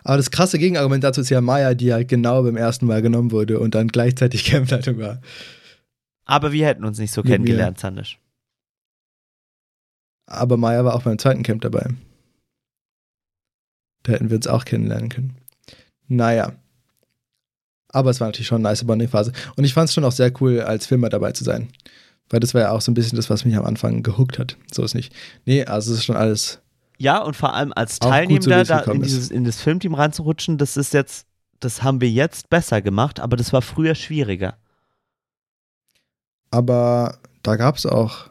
Aber das krasse Gegenargument dazu ist ja Maya, die ja genau beim ersten Mal genommen wurde und dann gleichzeitig Campleitung war. Aber wir hätten uns nicht so Mit kennengelernt, Sandisch. Aber Maya war auch beim zweiten Camp dabei. Da hätten wir uns auch kennenlernen können. Naja. Aber es war natürlich schon eine nice Bonding-Phase. Und ich fand es schon auch sehr cool, als Filmer dabei zu sein. Weil das war ja auch so ein bisschen das, was mich am Anfang gehuckt hat. So ist nicht. Nee, also es ist schon alles. Ja, und vor allem als es da in, dieses, in das Filmteam reinzurutschen, das ist jetzt, das haben wir jetzt besser gemacht, aber das war früher schwieriger. Aber da gab es auch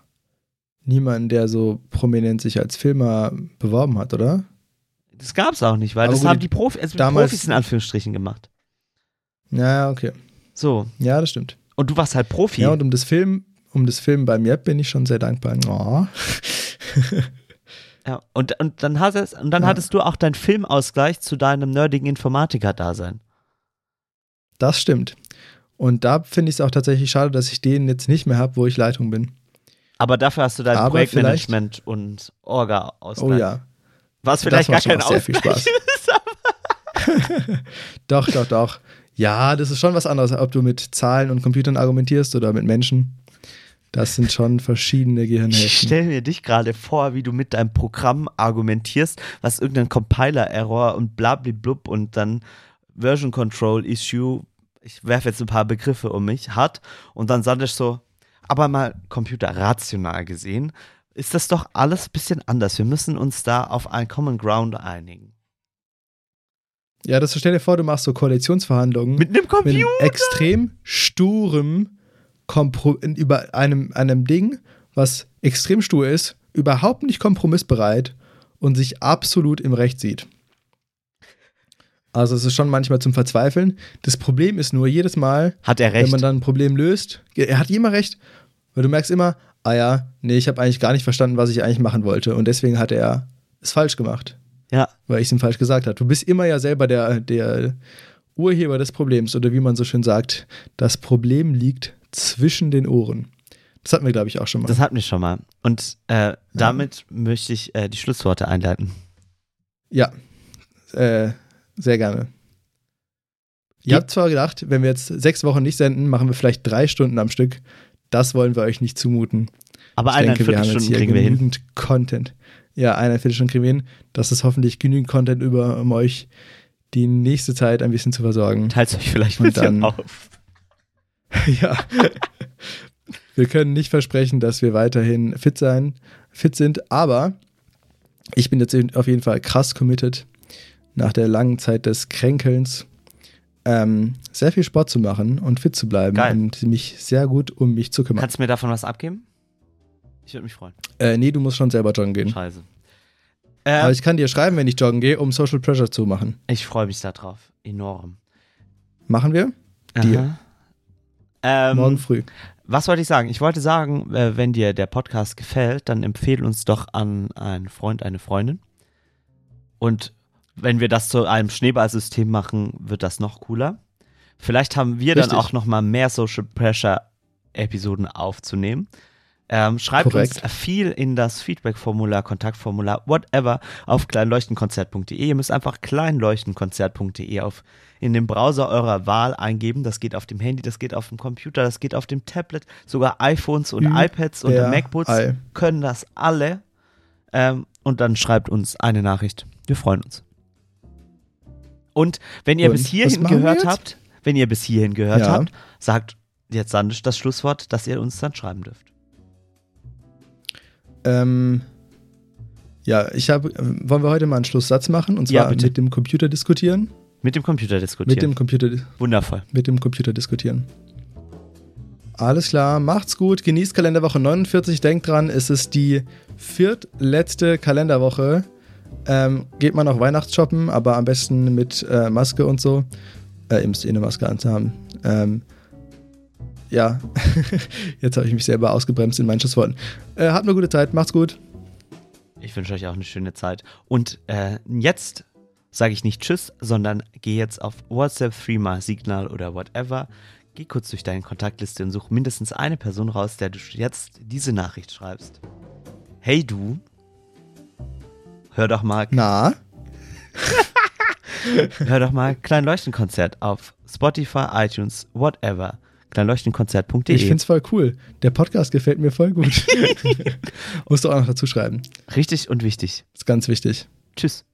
niemanden, der so prominent sich als Filmer beworben hat, oder? Das gab's auch nicht, weil Aber das gut, haben die, Profi, also die damals- Profis in Anführungsstrichen gemacht. Ja, okay. So. Ja, das stimmt. Und du warst halt Profi. Ja, und um das Film, um das Film bei mir bin ich schon sehr dankbar. Oh. Ja, und, und dann, hattest, und dann Ja. hattest du auch deinen Filmausgleich zu deinem nerdigen Informatiker-Dasein. Das stimmt. Und da finde ich es auch tatsächlich schade, dass ich den jetzt nicht mehr habe, wo ich Leitung bin. Aber dafür hast du dein Aber Projektmanagement und Orga-Ausgleich. Oh ja. Was Das vielleicht gar macht schon kein sehr viel Spaß. Doch, doch, doch. Ja, das ist schon was anderes, ob du mit Zahlen und Computern argumentierst oder mit Menschen. Das sind schon verschiedene Ich Gehirnhälften. stelle mir dich gerade vor, wie du mit deinem Programm argumentierst, was irgendein Compiler-Error und blablablub und dann Version Control Issue, ich werfe jetzt ein paar Begriffe um mich, hat und dann Sandisch so, aber mal Computer rational gesehen, ist das doch alles ein bisschen anders. Wir müssen uns da auf einen Common Ground einigen. Ja, das stell dir vor, du machst so Koalitionsverhandlungen Mit einem mit Computer? einem extrem sturem Kompro über einem, einem Ding, was extrem stur ist, überhaupt nicht kompromissbereit und sich absolut im Recht sieht. Also es ist schon manchmal zum Verzweifeln. Das Problem ist nur jedes Mal, wenn man dann ein Problem löst, er hat immer recht, weil du merkst immer, ah ja, nee, ich habe eigentlich gar nicht verstanden, was ich eigentlich machen wollte und deswegen hat er es falsch gemacht, Ja, weil ich es ihm falsch gesagt habe. Du bist immer ja selber der, der Urheber des Problems oder wie man so schön sagt, das Problem liegt zwischen den Ohren. Das hatten wir, glaube ich, auch schon mal. das hatten wir schon mal. Und äh, damit möchte ich äh, die Schlussworte einleiten. ja, äh, sehr gerne. Ge- Ihr habt zwar gedacht, wenn wir jetzt sechs Wochen nicht senden, machen wir vielleicht drei Stunden am Stück. Das wollen wir euch nicht zumuten. Aber Ich eineinhalb denke, wir haben jetzt hier kriegen wir hin. genügend Content. Ja, eine Viertelstunde kriegen wir hin. Das ist hoffentlich genügend Content über, um euch die nächste Zeit ein bisschen zu versorgen. Teilt euch vielleicht ein Und bisschen dann- auf. ja. Wir können nicht versprechen, dass wir weiterhin fit sein, fit sind, aber ich bin jetzt auf jeden Fall krass committed, nach der langen Zeit des Kränkelns ähm, sehr viel Sport zu machen und fit zu bleiben Geil. und mich sehr gut um mich zu kümmern. Kannst du mir davon was abgeben? Ich würde mich freuen. Äh, nee, du musst schon selber joggen gehen. Scheiße. Aber Äh, ich kann dir schreiben, wenn ich joggen gehe, um Social Pressure zu machen. ich freue mich darauf. Enorm. Machen wir? Deal. Ähm, Morgen früh. Was wollte ich sagen? Ich wollte sagen, äh, wenn dir der Podcast gefällt, dann empfehle uns doch an einen Freund, eine Freundin. Und wenn wir das zu einem Schneeballsystem machen, wird das noch cooler. Vielleicht haben wir dann Richtig. auch noch mal mehr Social Pressure Episoden aufzunehmen. Ähm, schreibt Korrekt. uns viel in das Feedback-Formular, Kontaktformular, whatever, auf kleinleuchtenkonzert.de. Ihr müsst einfach kleinleuchtenkonzert.de auf in dem Browser eurer Wahl eingeben. Das geht auf dem Handy, das geht auf dem Computer, das geht auf dem Tablet, sogar iPhones und Überall. iPads und MacBooks können das alle. Ähm, und dann schreibt uns eine Nachricht. Wir freuen uns. Und wenn ihr Und bis hierhin gehört habt, wenn ihr bis hierhin gehört Ja. habt, sagt jetzt Sandisch das Schlusswort, dass ihr uns dann schreiben dürft. Ähm, Ja, ich habe, wollen wir heute mal einen Schlusssatz machen und Ja, zwar bitte. mit dem Computer diskutieren? Mit dem Computer diskutieren. Mit dem Computer, Wundervoll. mit dem Computer diskutieren. Alles klar, macht's gut, genießt Kalenderwoche 49, denkt dran, es ist die viertletzte Kalenderwoche. Ähm, geht mal noch Weihnachtsshoppen, aber am besten mit äh, Maske und so. Äh, ihr müsst eh eine Maske anzuhaben. Ähm, ja, jetzt habe ich mich selber ausgebremst in meinen Schlussworten. Äh, habt eine gute Zeit, macht's gut. Ich wünsche euch auch eine schöne Zeit. Und äh, jetzt sage ich nicht Tschüss, sondern geh jetzt auf WhatsApp, Threema, Signal oder whatever. Geh kurz durch deine Kontaktliste und such mindestens eine Person raus, der du jetzt diese Nachricht schreibst. Hey du, hör doch mal, Na, hör doch mal Kleinleuchtenkonzert auf Spotify, iTunes, whatever. Kleinleuchtenkonzert.de. ich find's voll cool. Der Podcast gefällt mir voll gut. Musst du auch noch dazu schreiben. Richtig und wichtig. Ist ganz wichtig. Tschüss.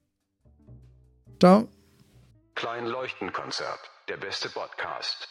Ciao. Klein Leuchtenkonzert. Der beste Podcast.